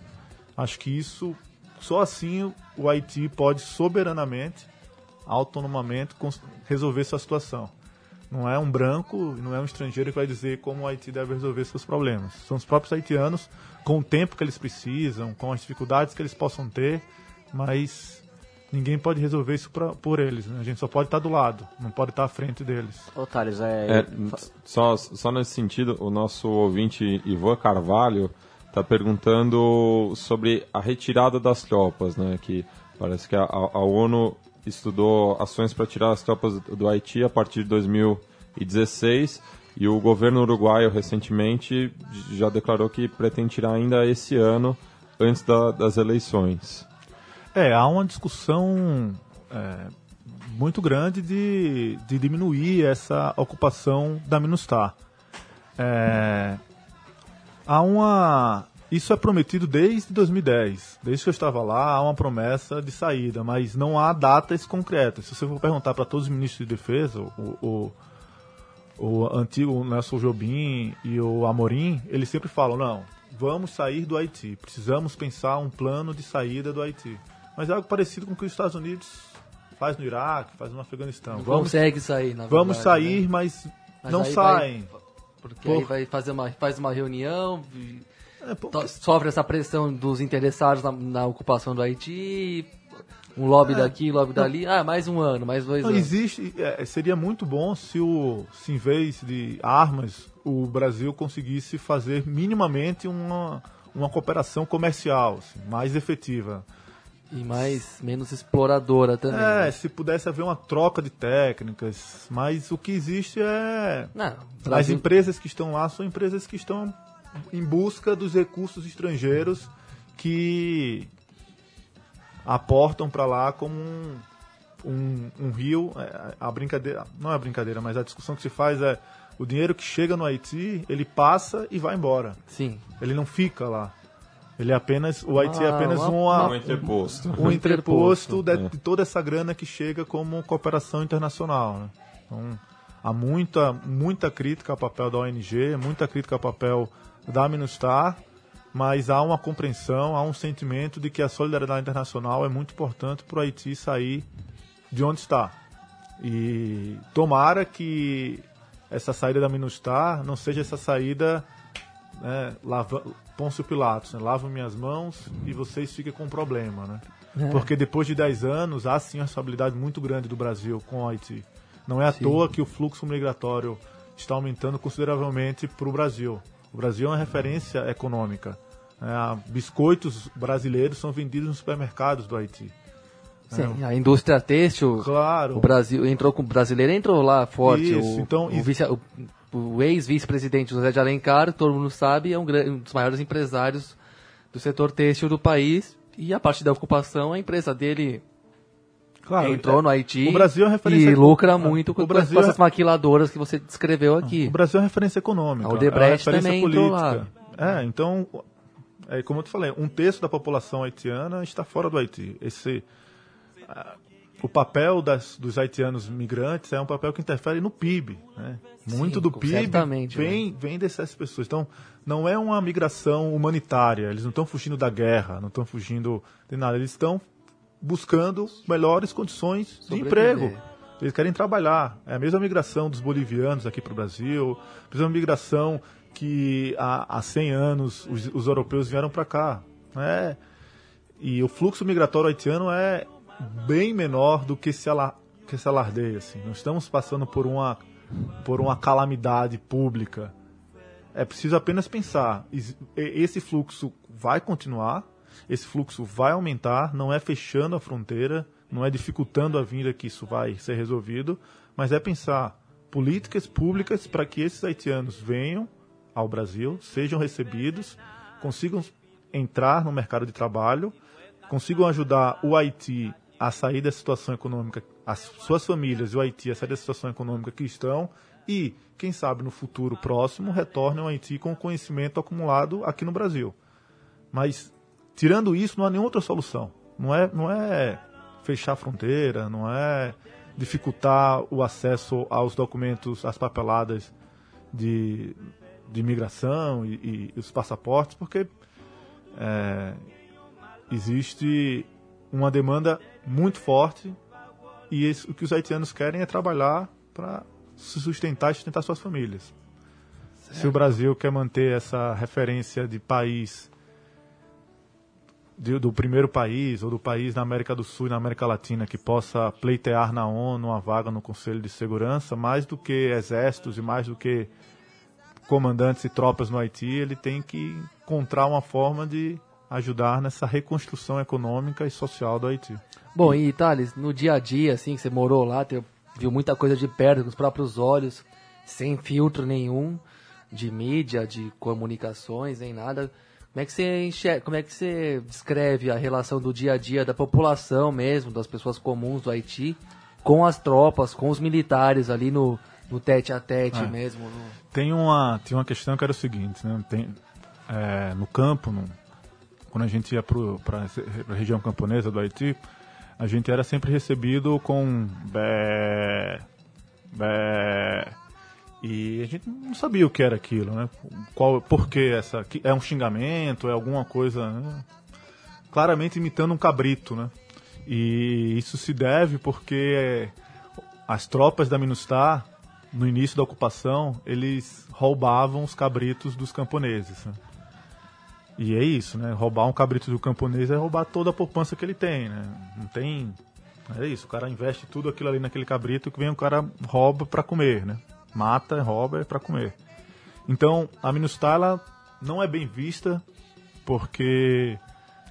Acho que isso, só assim o Haiti pode soberanamente, autonomamente, resolver sua situação. Não é um branco, não é um estrangeiro que vai dizer como o Haiti deve resolver seus problemas. São os próprios haitianos, com o tempo que eles precisam, com as dificuldades que eles possam ter, mas ninguém pode resolver isso pra, por eles. né? A gente só pode estar do lado, não pode estar à frente deles. Ô, Thales, é... É, só, só nesse sentido, o nosso ouvinte Ivan Carvalho está perguntando sobre a retirada das tropas, né? Que parece que a, a- ONU estudou ações para tirar as tropas do Haiti a partir de 2016 e o governo uruguaio recentemente já declarou que pretende tirar ainda esse ano, antes da- das eleições. É, há uma discussão é, muito grande de, de diminuir essa ocupação da MINUSTAH. É, há uma. Isso é prometido desde 2010. Desde que eu estava lá, há uma promessa de saída, mas não há datas concretas. Se você for perguntar para todos os ministros de defesa, o, o, o antigo Nelson Jobim e o Amorim, eles sempre falam: não, vamos sair do Haiti, precisamos pensar um plano de saída do Haiti. Mas é algo parecido com o que os Estados Unidos faz no Iraque, faz no Afeganistão. Não Vamos, consegue sair, na vamos verdade, sair, né? mas, Mas não saem. vai- Porque aí Por- vai fazer uma, faz uma reunião, É, sofre essa pressão dos interessados na, na ocupação do Haiti. Um lobby daqui, lobby dali. Ah, mais um ano, mais dois Não, anos. existe. é, seria muito bom se, o, se em vez de armas, o Brasil conseguisse fazer minimamente uma, uma cooperação comercial assim, mais efetiva. E mais, menos exploradora também. É, né? se pudesse haver uma troca de técnicas, mas o que existe é. Não, As Brasil- empresas que estão lá são empresas que estão em busca dos recursos estrangeiros que aportam para lá como um, um, um rio. É, A brincadeira, não é brincadeira, mas a discussão que se faz é o dinheiro que chega no Haiti, ele passa e vai embora. Sim. Ele não fica lá. Ele é apenas, o Haiti é Ah, apenas uma- uma, Um entreposto. um entreposto de, É. de toda essa grana que chega como cooperação internacional. Né? Então, há muita, muita crítica ao papel da ONG, muita crítica ao papel da Minustar, mas há uma compreensão, há um sentimento de que a solidariedade internacional é muito importante para o Haiti sair de onde está. E tomara que essa saída da Minustar não seja essa saída né, lava, Pôncio Pilatos, né, lavo minhas mãos e vocês fiquem com problema, né? Porque depois de 10 anos há sim uma responsabilidade muito grande do Brasil com o Haiti. Não é à toa que o fluxo migratório está aumentando consideravelmente para o Brasil. O Brasil é uma referência econômica. né? biscoitos brasileiros são vendidos nos supermercados do Haiti. Sim, a indústria têxtil, Claro. o Brasil entrou com o brasileiro entrou lá forte. Isso, o, então, o, vice- o- o ex-vice-presidente José de Alencar, todo mundo sabe, é um, um dos maiores empresários do setor têxtil do país. E a partir da ocupação, a empresa dele Claro, entrou é- no Haiti o Brasil é referência e lucra muito com, Brasil com essas é- maquiladoras que você descreveu aqui. O Brasil é referência econômica. A Odebrecht é uma referência também política. É, então, é, como eu te falei, um terço da população haitiana está fora do Haiti. Esse, o papel das, dos haitianos migrantes é um papel que interfere no PIB. Né? Muito Sim, do PIB né? vem, vem dessas pessoas. Então, não é uma migração humanitária. Eles não estão fugindo da guerra, não estão fugindo de nada. Eles estão buscando melhores condições de Sobreviver. emprego. Eles querem trabalhar. É a mesma migração dos bolivianos aqui para o Brasil, a mesma migração que há, há 100 anos os, os europeus vieram para cá. né? E o fluxo migratório haitiano é bem menor do que se, ala, que se alardeia. Assim. Nós estamos passando por uma, por uma calamidade pública. É preciso apenas pensar: esse fluxo vai continuar, esse fluxo vai aumentar, não é fechando a fronteira, não é dificultando a vinda que isso vai ser resolvido, mas é pensar políticas públicas para que esses haitianos venham ao Brasil, sejam recebidos, consigam entrar no mercado de trabalho, consigam ajudar o Haiti a sair da situação econômica, as suas famílias e o Haiti a sair da situação econômica que estão e, quem sabe, no futuro próximo, retornem ao Haiti com o conhecimento acumulado aqui no Brasil. Mas, tirando isso, não há nenhuma outra solução. Não é, não é fechar a fronteira, não é dificultar o acesso aos documentos, às papeladas de, de imigração e, e os passaportes, porque é, existe uma demanda muito forte e esse- o que os haitianos querem é trabalhar para se sustentar e sustentar suas famílias. Se o Brasil quer manter essa referência de país de- do primeiro país ou do país na América do Sul e na América Latina que possa pleitear na ONU uma vaga no Conselho de Segurança, mais do que exércitos e mais do que comandantes e tropas no Haiti, ele tem que encontrar uma forma de ajudar nessa reconstrução econômica e social do Haiti. Bom, e Thales, no dia a dia, assim, que você morou lá, viu muita coisa de perto, com os próprios olhos, sem filtro nenhum, de mídia, de comunicações, nem nada. Como é que você enxerga, como é que você descreve a relação do dia a dia da população mesmo, das pessoas comuns do Haiti, com as tropas, com os militares ali no, no tete a tete É. mesmo? no- Tem uma, tem uma questão que era o seguinte, né? Tem, é, no campo, no- quando a gente ia para a região camponesa do Haiti, a gente era sempre recebido com bé, bé, e a gente não sabia o que era aquilo, né? Qual, por que essa, é um xingamento, é alguma coisa, né? claramente imitando um cabrito, né? E isso se deve porque as tropas da Minustar, no início da ocupação, eles roubavam os cabritos dos camponeses. né? E é isso, né? Roubar um cabrito do camponês é roubar toda a poupança que ele tem, né? Não tem. É isso, o cara investe tudo aquilo ali naquele cabrito que vem o cara rouba para comer, né? Mata, rouba é para comer. Então, a Minustar ela não é bem vista porque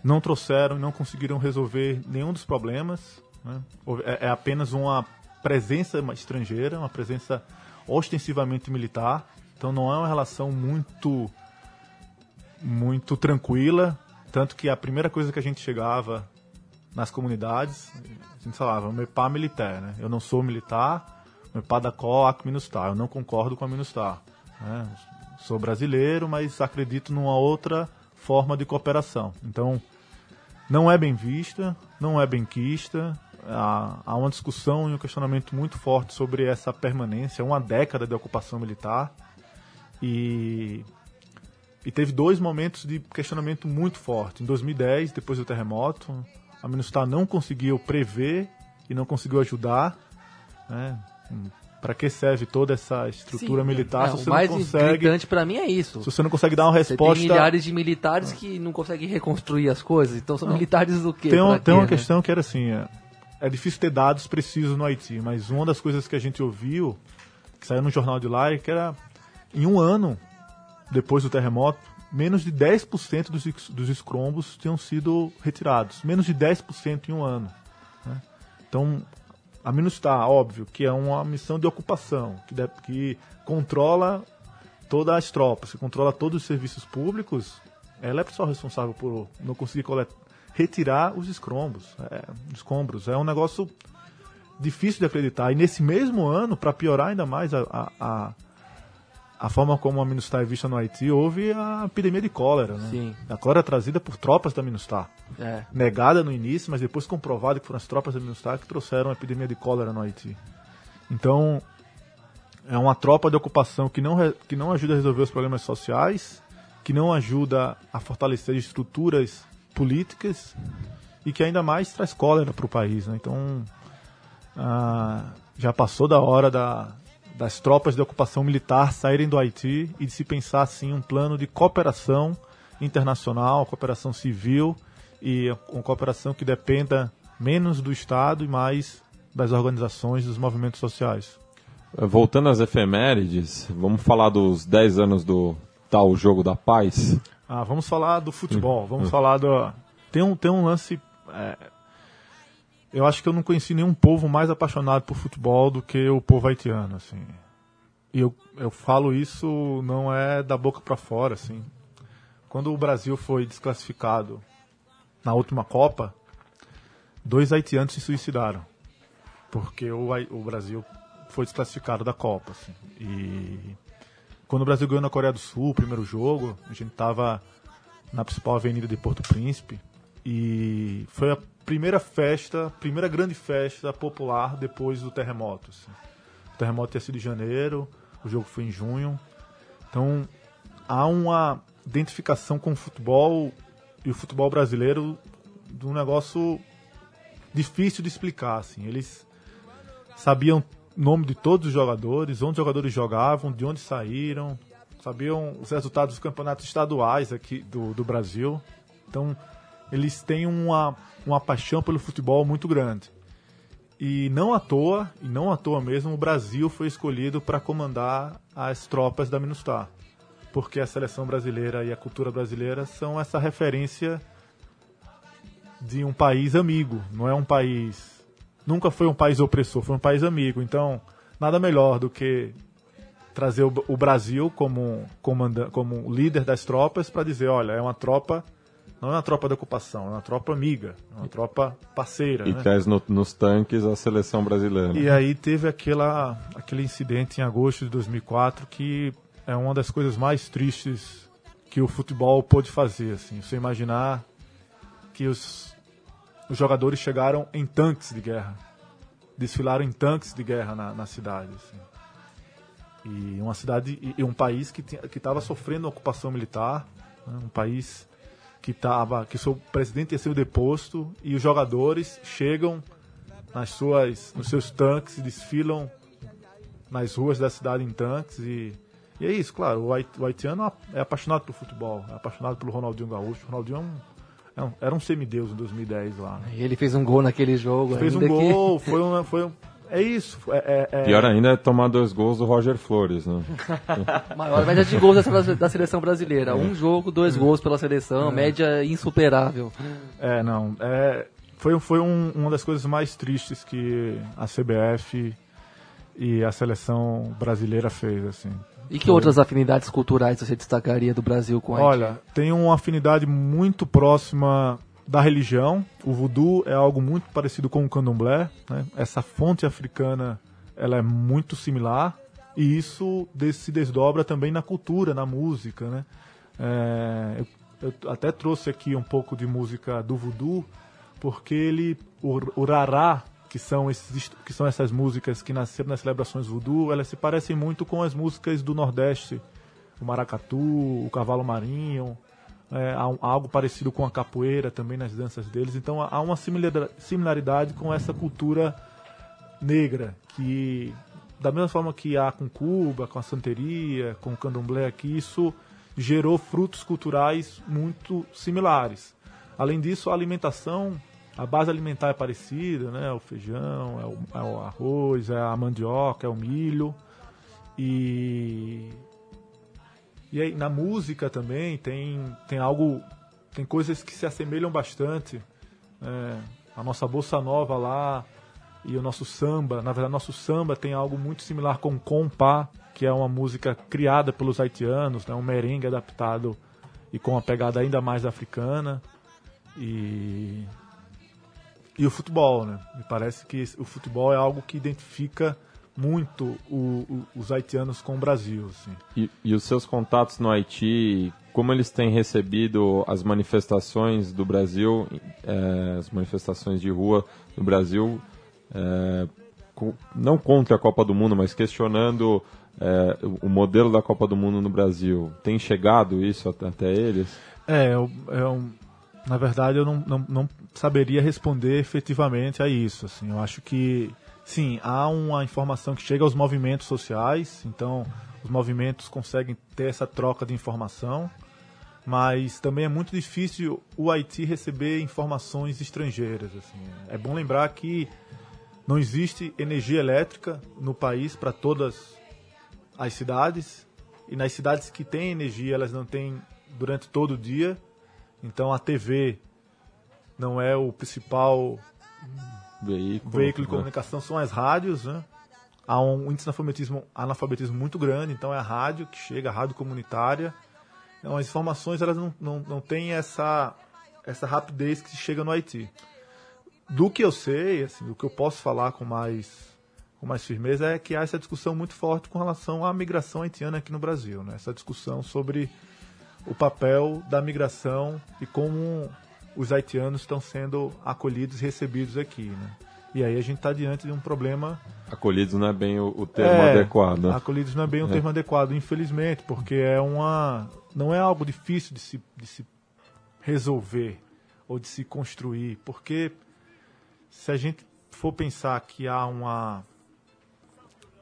não trouxeram não conseguiram resolver nenhum dos problemas. Né? É, é apenas uma presença estrangeira, uma presença ostensivamente militar. Então não é uma relação muito muito tranquila, tanto que a primeira coisa que a gente chegava nas comunidades, a gente falava, meu pai militar, né? Eu não sou militar, meu pai da COAC Minustar, eu não concordo com a Minustar. Né? Sou brasileiro, mas acredito numa outra forma de cooperação. Então, não é bem vista, não é bem quista, há, há uma discussão e um questionamento muito forte sobre essa permanência, uma década de ocupação militar, e e teve dois momentos de questionamento muito forte. Em 2010, depois do terremoto, a Minustar não conseguiu prever e não conseguiu ajudar. Né? Para que serve toda essa estrutura Sim, militar se você o mais não consegue? para mim é isso. Se você não consegue dar uma resposta. Você tem milhares de militares que não conseguem reconstruir as coisas. Então são não. militares do quê? Tem, um, tem uma né? questão que era assim: é, é difícil ter dados precisos no Haiti, mas uma das coisas que a gente ouviu, que saiu no jornal de lá, é que era em um ano depois do terremoto, menos de 10% dos, dos escrombos tinham sido retirados. Menos de 10% em um ano. Né? Então, a MINUSTAH, óbvio, que é uma missão de ocupação, que, deve, que controla todas as tropas, que controla todos os serviços públicos, ela é a pessoa responsável por não conseguir coletar, retirar os escombros. É, escombros. É um negócio difícil de acreditar. E nesse mesmo ano, para piorar ainda mais a, a a forma como a Minustar é vista no Haiti, houve a epidemia de cólera, né? Sim. A cólera trazida por tropas da Minustar. É. Negada no início, mas depois comprovado que foram as tropas da Minustar que trouxeram a epidemia de cólera no Haiti. Então, é uma tropa de ocupação que não, que não ajuda a resolver os problemas sociais, que não ajuda a fortalecer estruturas políticas e que ainda mais traz cólera para o país. Né? Então, ah, já passou da hora da, das tropas de ocupação militar saírem do Haiti e de se pensar assim um plano de cooperação internacional, cooperação civil e uma cooperação que dependa menos do Estado e mais das organizações dos movimentos sociais. Voltando às efemérides, vamos falar dos 10 anos do tal Jogo da Paz? Ah, vamos falar do futebol, vamos hum. falar do... Tem um, tem um lance... É eu acho que eu não conheci nenhum povo mais apaixonado por futebol do que o povo haitiano, assim. E eu, eu falo isso não é da boca para fora, assim. Quando o Brasil foi desclassificado na última Copa, dois haitianos se suicidaram. Porque o, o Brasil foi desclassificado da Copa, assim. E quando o Brasil ganhou na Coreia do Sul, o primeiro jogo, a gente tava na principal avenida de Porto Príncipe e foi a primeira festa, primeira grande festa popular depois do terremoto. Assim. O terremoto tinha sido em janeiro, o jogo foi em junho. Então há uma identificação com o futebol e o futebol brasileiro de um negócio difícil de explicar. Assim. Eles sabiam o nome de todos os jogadores, onde os jogadores jogavam, de onde saíram, sabiam os resultados dos campeonatos estaduais aqui do, do Brasil. Então eles têm uma, uma paixão pelo futebol muito grande. E não à toa, e não à toa mesmo, o Brasil foi escolhido para comandar as tropas da MINUSTAH. Porque a seleção brasileira e a cultura brasileira são essa referência de um país amigo, não é um país. Nunca foi um país opressor, foi um país amigo. Então, nada melhor do que trazer o, o Brasil como, comanda, como líder das tropas para dizer: olha, é uma tropa não é uma tropa de ocupação, é uma tropa amiga, é uma tropa parceira. E né? traz no, nos tanques a seleção brasileira. E aí teve aquela, aquele incidente em agosto de 2004 que é uma das coisas mais tristes que o futebol pôde fazer. Assim. Você imaginar que os, os jogadores chegaram em tanques de guerra, desfilaram em tanques de guerra na, na cidade. Assim. E uma cidade e um país que estava sofrendo ocupação militar, né? um país que tava, que o seu presidente ia ser deposto e os jogadores chegam nas suas, nos seus tanques e desfilam nas ruas da cidade em tanques e E é isso, claro, o, hait- o haitiano é apaixonado pelo futebol, é apaixonado pelo Ronaldinho Gaúcho. O Ronaldinho é um, é um- era um semideus em 2010 lá. né? E ele fez um gol naquele jogo. Fez um ainda que- gol, foi um, foi um- É isso. É, é- é- Pior ainda é tomar dois gols do Roger Flores, né? (laughs) Maior média de gols da, seleção brasileira. Um jogo, dois gols pela seleção, média insuperável. É, não. É, foi foi um- uma das coisas mais tristes que a CBF e a seleção brasileira fez, assim. E que outras afinidades culturais você destacaria do Brasil com a? Olha, tem uma afinidade muito próxima da religião. O voodoo é algo muito parecido com o candomblé. né? Essa fonte africana ela é muito similar e isso se desdobra também na cultura, na música. Né? É, eu, eu até trouxe aqui um pouco de música do voodoo porque ele o, o rará que são esses que são essas músicas que nasceram nas celebrações voodoo elas se parecem muito com as músicas do Nordeste o maracatu, o cavalo marinho, é, há um- algo parecido com a capoeira também nas danças deles. Então há uma similar- similaridade com essa cultura negra, que da mesma forma que há com Cuba, com a santeria, com o candomblé aqui, isso gerou frutos culturais muito similares. Além disso, a alimentação, a base alimentar é parecida, né? O feijão, é o, é o arroz, é a mandioca, é o milho. E e aí, na música também tem, tem algo. Tem coisas que se assemelham bastante. É, a nossa bossa nova lá e o nosso samba. Na verdade, nosso samba tem algo muito similar com compa, que é uma música criada pelos haitianos, né, um merengue adaptado e com uma pegada ainda mais africana. E, e o futebol, né? Me parece que o futebol é algo que identifica muito o- o- os haitianos com o Brasil. Assim. E, e os seus contatos no Haiti, como eles têm recebido as manifestações do Brasil, eh, as manifestações de rua do Brasil, eh, co- não contra a Copa do Mundo, mas questionando eh, o modelo da Copa do Mundo no Brasil. Tem chegado isso at- até eles? É, eu, eu- na verdade eu não, não, não saberia responder efetivamente a isso. Assim, eu acho que sim, há uma informação que chega aos movimentos sociais, então os movimentos conseguem ter essa troca de informação, mas também é muito difícil o Haiti receber informações estrangeiras. Assim. É bom lembrar que não existe energia elétrica no país para todas as cidades e nas cidades que têm energia elas não têm durante todo o dia então a TV não é o principal Veículo, veículo de né? comunicação são as rádios né há um índice de analfabetismo, analfabetismo muito grande então é a rádio que chega a rádio comunitária então as informações elas não, não, não têm essa essa rapidez que chega no Haiti do que eu sei assim do que eu posso falar com mais com mais firmeza é que há essa discussão muito forte com relação à migração haitiana aqui no Brasil, né? Essa discussão sobre o papel da migração e como os haitianos estão sendo acolhidos e recebidos aqui, né? E aí a gente está diante de um problema Acolhidos não é bem o, o termo é, adequado. né? Acolhidos não é bem um É. termo adequado, infelizmente, porque é uma não é algo difícil de se, de se resolver ou de se construir, porque se a gente for pensar que há uma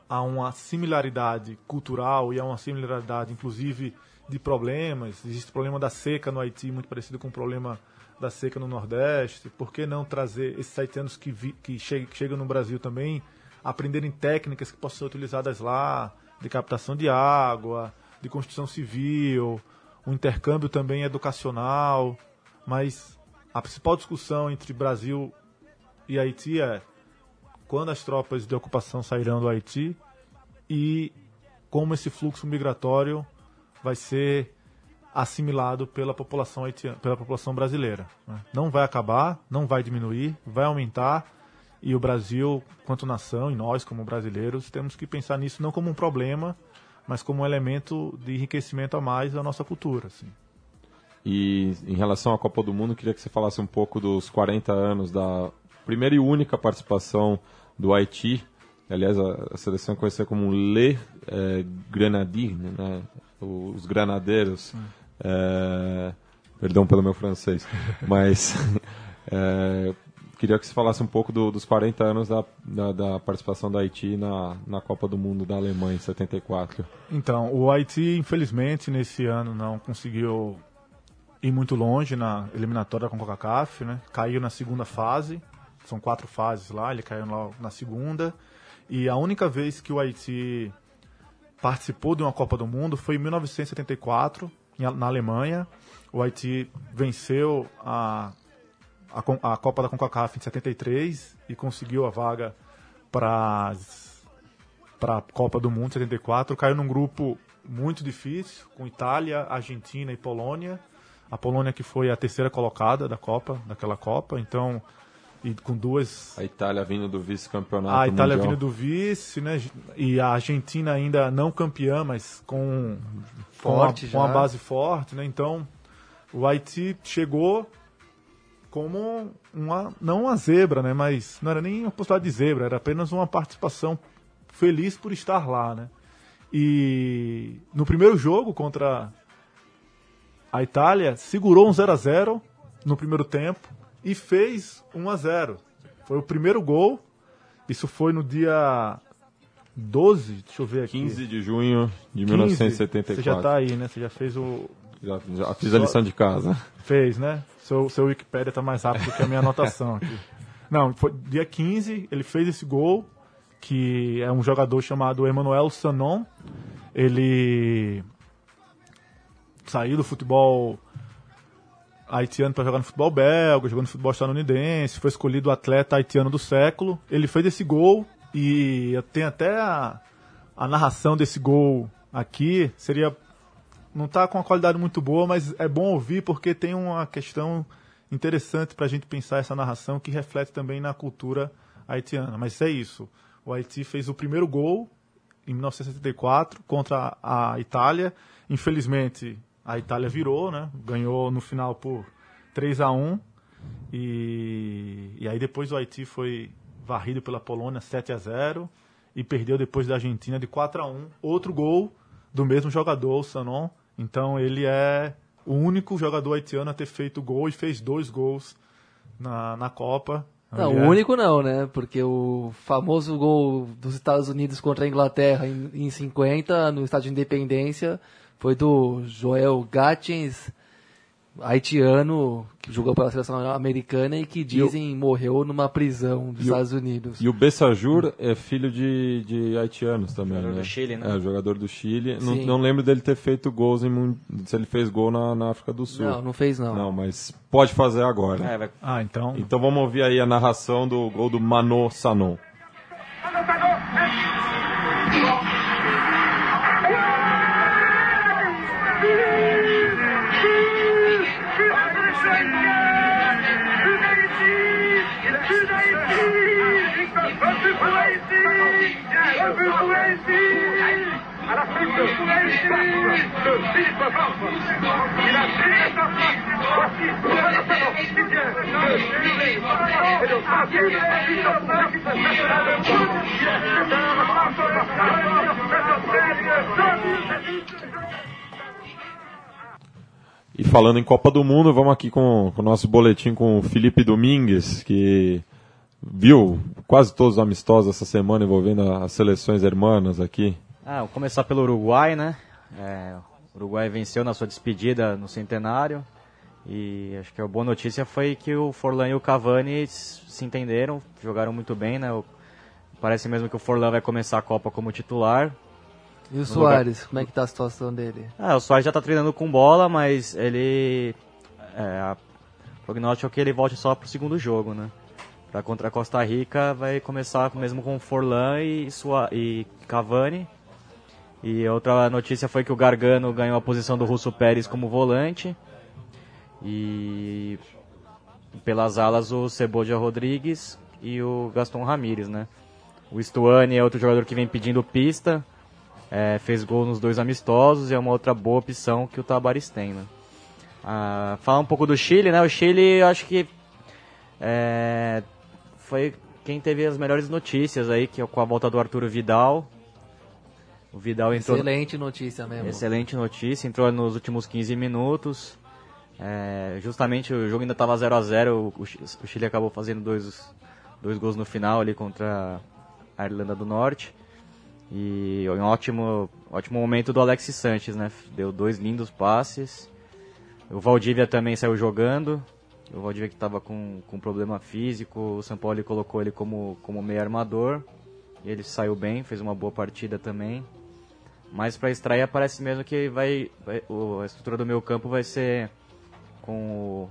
há uma similaridade cultural e há uma similaridade, inclusive, de problemas. Existe o problema da seca no Haiti, muito parecido com o problema da seca no Nordeste. Por que não trazer esses haitianos que, vi, que, che que chegam no Brasil também, aprenderem técnicas que possam ser utilizadas lá, de captação de água, de construção civil, um intercâmbio também educacional. Mas a principal discussão entre Brasil e Haiti é quando as tropas de ocupação sairão do Haiti e como esse fluxo migratório vai ser assimilado pela população haitiana, pela população brasileira. né? Não vai acabar, não vai diminuir, vai aumentar e o Brasil, quanto nação, e nós como brasileiros, temos que pensar nisso não como um problema, mas como um elemento de enriquecimento a mais da nossa cultura. Assim. E em relação à Copa do Mundo, queria que você falasse um pouco dos 40 anos da primeira e única participação do Haiti. Aliás, a, seleção é conhecida como Le eh, Grenadiers, né? os granadeiros. Eh, perdão pelo meu francês. (laughs) Mas eh, (laughs) queria que você falasse um pouco do- dos 40 anos da, da, da participação da Haiti na, na Copa do Mundo da Alemanha em 74. Então, o Haiti, infelizmente, nesse ano não conseguiu ir muito longe na eliminatória com a CONCACAF, né? Caiu na segunda fase, são quatro fases lá, ele caiu lá na segunda. E a única vez que o Haiti participou de uma Copa do Mundo foi em 1974, em- na Alemanha. O Haiti venceu a, a, a Copa da CONCACAF em 73 e conseguiu a vaga para a Copa do Mundo 74, caiu num grupo muito difícil, com Itália, Argentina e Polônia. A Polônia que foi a terceira colocada da Copa, daquela Copa, então e com duas A Itália vindo do vice-campeonato a Itália mundial. vindo do vice, né? E a Argentina ainda não campeã, mas com Forte com, a, com já. a base forte, né? Então o Haiti chegou como uma não uma zebra, né? Mas não era nem uma possibilidade de zebra, era apenas uma participação feliz por estar lá, né? E no primeiro jogo contra a Itália segurou um 0 a 0 no primeiro tempo e fez 1 a 0. Foi o primeiro gol. Isso foi no dia 12, deixa eu ver aqui. 15 de junho de 15. 1974. Você já tá aí, né? Você já fez o já, já fiz a lição de casa. fez, né? Seu seu Wikipedia tá mais rápido que a minha anotação aqui. (laughs) Não, foi dia 15, ele fez esse gol que é um jogador chamado Emmanuel Sanon. Ele saiu do futebol haitiano para jogar no futebol belga, jogou no futebol estadunidense, foi escolhido o atleta haitiano do século. Ele fez esse gol e tenho até a, a narração desse gol aqui. Seria não tá com uma qualidade muito boa, mas é bom ouvir porque tem uma questão interessante para a gente pensar essa narração que reflete também na cultura haitiana. Mas é isso. O Haiti fez o primeiro gol em 1974 contra a Itália. Infelizmente, a Itália virou, né? Ganhou no final por 3 a 1 e, e aí depois o Haiti foi varrido pela Polônia 7 a 0 e perdeu depois da Argentina de 4 a 1 Outro gol do mesmo jogador, o Sanon. Então ele é o único jogador haitiano a ter feito gol e fez dois gols na, na Copa. Não, o é- único não, né? Porque o famoso gol dos Estados Unidos contra a Inglaterra em, em 50, no Estádio de Independência, foi do Joel Gatins, haitiano, que jogou pela seleção americana e que dizem morreu numa prisão dos E Estados Unidos. E o Bessajur é filho de, de haitianos também, Jogador né? do Chile, né? É, jogador do Chile. Não, não lembro dele ter feito gols em... Se ele fez gol na, na África do Sul. Não, não fez não. Não, mas pode fazer agora. É, vai- Ah, então. Então vamos ouvir aí a narração do gol do Mano Sanon. E falando em Copa do Mundo, vamos aqui com, com o nosso boletim com o Felipe Domingues, que viu quase todos os amistosos essa semana envolvendo as seleções hermanas aqui. Ah, vou começar pelo Uruguai, né? É, o Uruguai venceu na sua despedida no centenário. E acho que a boa notícia foi que o Forlan e o Cavani se entenderam, jogaram muito bem, né? O- Parece mesmo que o Forlan vai começar a Copa como titular. E o Soares, como é que tá a situação dele? Ah, o Soares já tá treinando com bola, mas ele. É, o prognóstico é que ele volte só pro segundo jogo, né? Pra contra a Costa Rica vai começar mesmo com Forlan e, Sua, e Cavani. E outra notícia foi que o Gargano ganhou a posição do Russo Pérez como volante. E pelas alas o Ceboja Rodrigues e o Gaston Ramírez, né? O Stuani é outro jogador que vem pedindo pista. É, fez gol nos dois amistosos e é uma outra boa opção que o Tabares tem, né? Ah, falar um pouco do Chile, né? O Chile, eu acho que é, foi quem teve as melhores notícias aí, que é com a volta do Arturo Vidal. O Vidal entrou... Excelente notícia mesmo. Excelente notícia, entrou nos últimos 15 minutos. É, justamente o jogo ainda estava 0 a 0 o, o Chile acabou fazendo dois, dois gols no final ali contra a Irlanda do Norte. E um ótimo, ótimo momento do Alexis Sanches, né? Deu dois lindos passes. O Valdívia também saiu jogando. O Valdívia que estava com, com problema físico. O São Paulo colocou ele como, como meio armador. E ele saiu bem, fez uma boa partida também. Mas para estreia parece mesmo que vai, vai o, a estrutura do meu campo vai ser com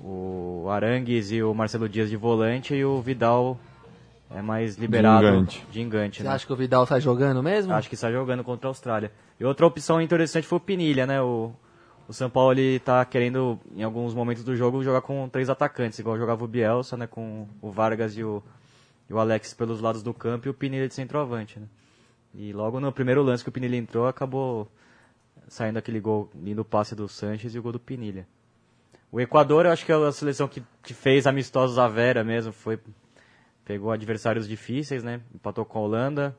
o, o Arangues e o Marcelo Dias de volante e o Vidal é mais liberado De engante. de engante, Você né? acha que o Vidal sai jogando mesmo? Acho que está jogando contra a Austrália. E outra opção interessante foi o Pinilha, né? O, o São Paulo ele tá querendo, em alguns momentos do jogo, jogar com três atacantes, igual jogava o Bielsa, né? Com o Vargas e o, e o Alex pelos lados do campo e o Pinilha de centroavante, né? E logo no primeiro lance que o Pinilha entrou, acabou saindo aquele gol, lindo passe do Sanches e o gol do Pinilha. O Equador, eu acho que é a seleção que, que fez amistosos à Vera mesmo, foi pegou adversários difíceis, né? Empatou com a Holanda,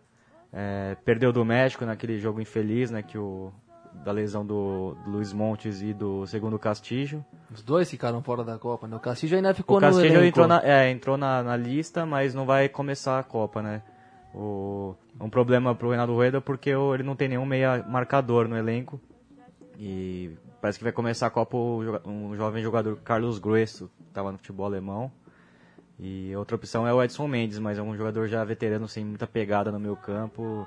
é, perdeu do México naquele jogo infeliz, né? Que o da lesão do, do Luiz Montes e do segundo Castillo. Os dois ficaram fora da Copa, né? O Castilho ainda ficou O no Castillo elenco. entrou, na, é, entrou na, na lista, mas não vai começar a Copa, né? O, um problema pro Reinaldo Rueda porque ele não tem nenhum meia marcador no elenco. E parece que vai começar a Copa um jovem jogador, Carlos Grueso, que estava no futebol alemão. E outra opção é o Edson Mendes, mas é um jogador já veterano, sem muita pegada no meu campo.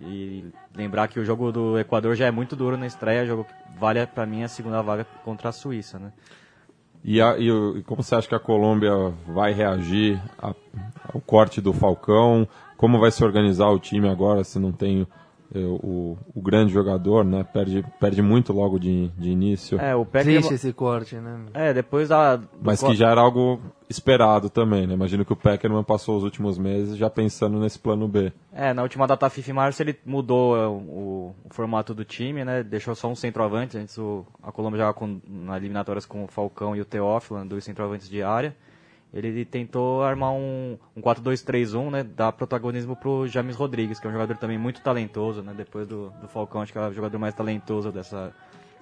E lembrar que o jogo do Equador já é muito duro na estreia, jogo que vale pra mim a segunda vaga contra a Suíça, né? E, a- e como você acha que a Colômbia vai reagir a- ao corte do Falcão? Como vai se organizar o time agora se não tem eh, o, o grande jogador, né? Perde, perde muito logo de, de início. É, o Peckerman... Triste esse corte, né? É, depois da... do Mas co- que já era algo esperado também, né? Imagino que o Peckerman passou os últimos meses já pensando nesse plano B. É, na última data FIFA em março ele mudou é, o, o- o formato do time, né? Deixou só um centroavante. Antes o, a Colômbia jogava com, na eliminatórias com o Falcão e o Teófilo, né, dois centroavantes de área. Ele tentou armar um, um 4-2-3-1, né? Dar protagonismo pro James Rodrigues, que é um jogador também muito talentoso, né? Depois do, do Falcão, acho que é o jogador mais talentoso dessa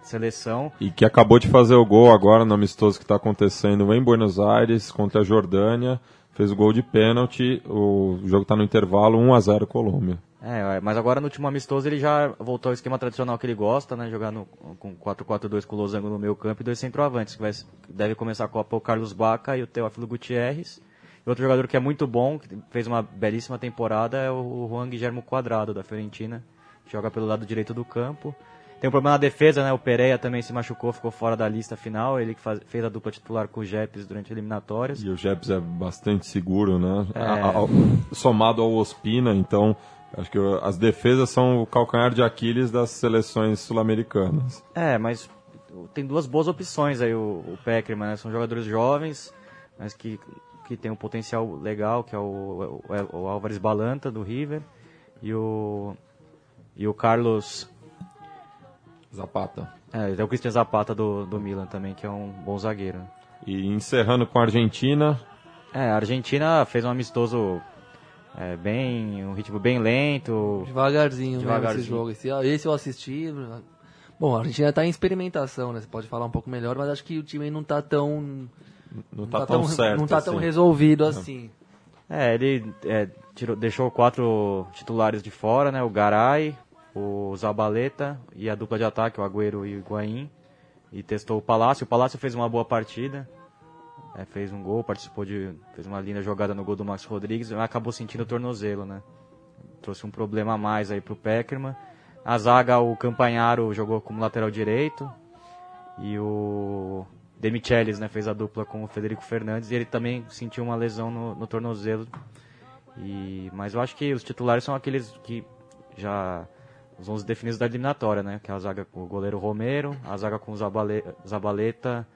seleção. E que acabou de fazer o gol agora no amistoso que está acontecendo em Buenos Aires contra a Jordânia. Fez o gol de pênalti. O jogo está no intervalo 1 a 0 Colômbia. É, mas agora no último amistoso ele já voltou ao esquema tradicional que ele gosta, né? Jogar no, com 4-4-2 com o Losango no meio campo e dois centroavantes, que vai, deve começar a Copa o Carlos Baca e o Teófilo Gutierrez. E outro jogador que é muito bom, que fez uma belíssima temporada, é o Juan Guillermo Quadrado, da Fiorentina, que joga pelo lado direito do campo. Tem um problema na defesa, né? O Pereira também se machucou, ficou fora da lista final. Ele que faz- fez a dupla titular com o Jeps durante eliminatórias. E o Jeps é bastante seguro, né? É. A- a- somado ao Ospina, então acho que as defesas são o calcanhar de Aquiles das seleções sul-americanas. É, mas tem duas boas opções aí, o, o Peckerman, né? São jogadores jovens, mas que, que tem um potencial legal, que é o, o, o Álvares Balanta, do River, e o, e o Carlos... Zapata. É, é o Christian Zapata do, do Milan também, que é um bom zagueiro. E encerrando com a Argentina, É, a Argentina fez um amistoso é, bem... um ritmo bem lento, Devagarzinho, mesmo Devagarzinho. esse jogo. Esse, esse eu assisti. Bom, a Argentina tá em experimentação, né? Você pode falar um pouco melhor, mas acho que o time não tá tão. não tá, tão, certo. Não tá tão assim. resolvido assim. É, ele é, tirou- deixou quatro titulares de fora, né? O Garay, o Zabaleta e a dupla de ataque, o Agüero e o Higuaín. E testou o Palácio. O Palácio fez uma boa partida. É, fez um gol, participou de... Fez uma linda jogada no gol do Max Rodrigues, mas acabou sentindo o tornozelo, né? Trouxe um problema a mais aí pro Peckerman. A zaga, o Campanharo jogou como lateral direito. E o Demichelis, né, fez a dupla com o Federico Fernandes e ele também sentiu uma lesão no, no tornozelo. E, mas eu acho que os titulares são aqueles que já os 11 definidos da eliminatória, né? Que é a zaga com o goleiro Romero, a zaga com o Zabale, Zabaleta,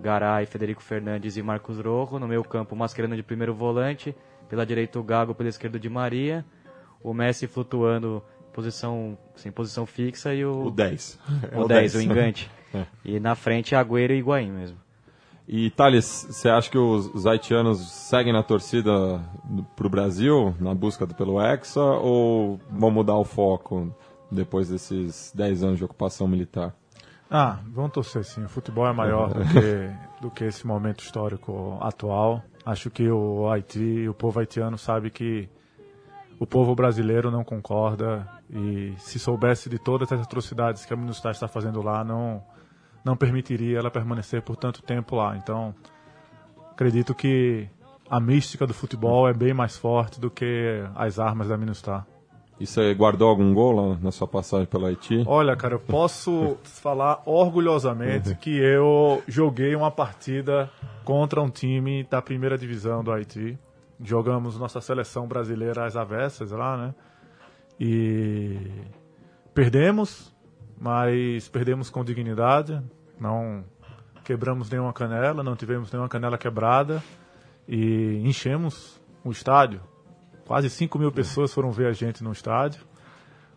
Garay, Federico Fernandes e Marcos Rojo. No meio campo, Mascherano de primeiro volante. Pela direita, o Gago, pela esquerda, o Di Maria. O Messi flutuando em posição, sem posição fixa e O 10. (laughs) É o 10, o engante. (laughs) E na frente, Agüero e Higuaín mesmo. E Thales, você acha que os, os haitianos seguem na torcida para o Brasil, na busca pelo Hexa, ou vão mudar o foco depois desses 10 anos de ocupação militar? Ah, vamos torcer sim. O futebol é maior do que, (laughs) do que esse momento histórico atual. Acho que o Haiti, o povo haitiano sabe que o povo brasileiro não concorda e se soubesse de todas as atrocidades que a MINUSTAH está fazendo lá, não, não permitiria ela permanecer por tanto tempo lá. Então, acredito que a mística do futebol é bem mais forte do que as armas da MINUSTAH. E você guardou algum gol lá na sua passagem pela Haiti? Olha, cara, eu posso (laughs) falar orgulhosamente que eu joguei uma partida contra um time da primeira divisão do Haiti. Jogamos nossa seleção brasileira às avessas lá, né? E perdemos, mas perdemos com dignidade. Não quebramos nenhuma canela, não tivemos nenhuma canela quebrada e enchemos o estádio. Quase 5 mil pessoas foram ver a gente no estádio,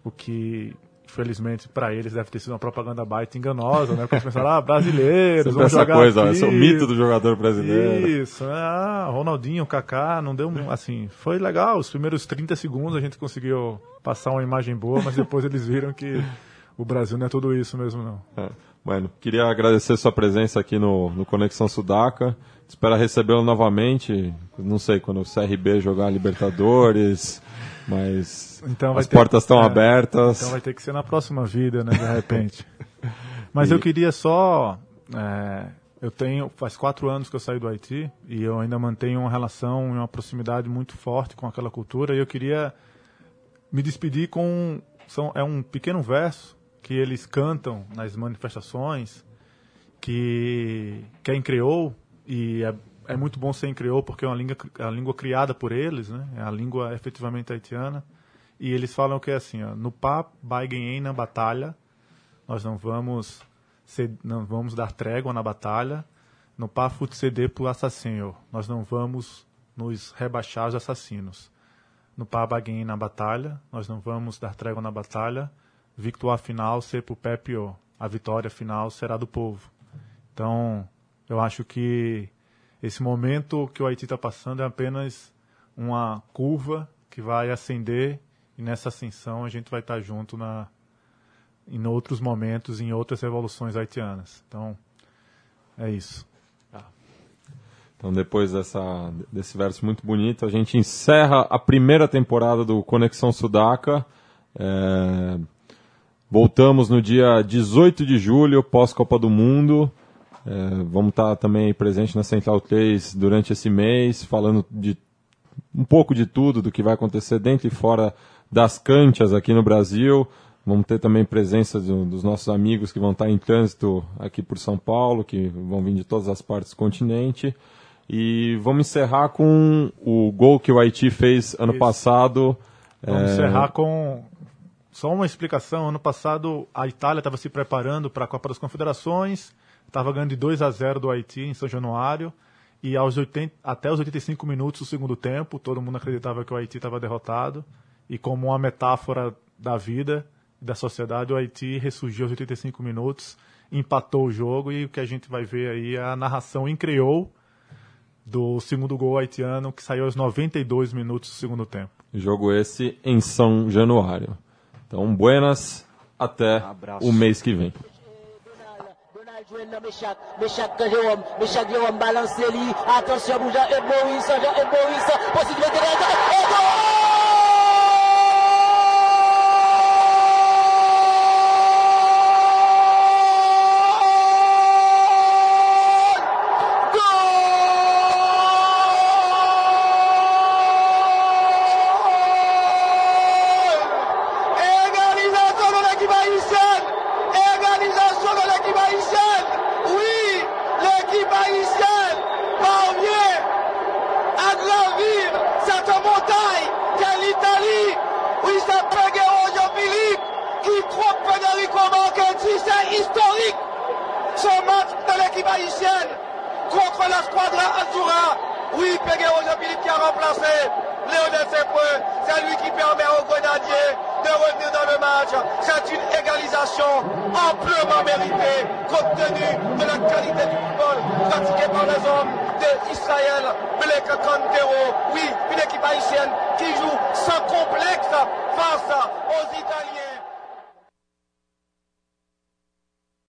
o que, infelizmente, para eles deve ter sido uma propaganda baita enganosa, né? Porque eles pensaram, ah, brasileiros, vamos essa jogar coisa, aqui. esse é o mito do jogador brasileiro. Isso, ah, Ronaldinho, Kaká, não deu, assim, foi legal, os primeiros 30 segundos a gente conseguiu passar uma imagem boa, mas depois eles viram que o Brasil não é tudo isso mesmo, não. É. Bueno, queria agradecer sua presença aqui no, no Conexão Sudaca. Espero recebê-lo novamente. Não sei quando o CRB jogar Libertadores, (laughs) mas Então as portas estão é, abertas. Então vai ter que ser na próxima vida, né, de repente. (laughs) Mas eu queria só. é, eu tenho. Faz quatro anos que eu saí do Haiti e eu ainda mantenho uma relação e uma proximidade muito forte com aquela cultura. E eu queria me despedir com. São, é um pequeno verso que eles cantam nas manifestações, que, que é em criou, e é, é muito bom ser em criou porque é uma língua, é uma língua criada por eles, né? é a língua efetivamente haitiana. E eles falam que é assim, ó, no pá baiguem na batalha, nós não vamos não vamos dar trégua na batalha, no pá fut ceder pro assassino, nós não vamos nos rebaixar aos assassinos. No pá baguem na batalha, nós não vamos dar trégua na batalha, victoire final ser pro pé pior. A vitória final será do povo. Então, eu acho que esse momento que o Haiti está passando é apenas uma curva que vai ascender e nessa ascensão a gente vai estar junto na, em outros momentos, em outras revoluções haitianas. Então, é isso. Então, depois dessa, desse verso muito bonito, a gente encerra a primeira temporada do Conexão Sudaca. É, voltamos no dia 18 de julho, pós-Copa do Mundo. É, vamos estar também aí presente na Central 3 durante esse mês, falando de um pouco de tudo, do que vai acontecer dentro e fora das canchas aqui no Brasil. Vamos ter também presença do- dos nossos amigos que vão estar em trânsito aqui por São Paulo, que vão vir de todas as partes do continente. E vamos encerrar com o gol que o Haiti fez ano Isso. passado. Vamos É, encerrar com só uma explicação. Ano passado, a Itália estava se preparando para a Copa das Confederações, estava ganhando de 2 a 0 do Haiti em São Januário, e aos 80, até os 85 minutos do segundo tempo, todo mundo acreditava que o Haiti estava derrotado, e como uma metáfora da vida e da sociedade, o Haiti ressurgiu aos 85 minutos, empatou o jogo, e o que a gente vai ver aí é a narração em do segundo gol haitiano, que saiu aos 92 minutos do segundo tempo. Jogo esse em São Januário. Então, buenas, até Abraço. o mês que vem.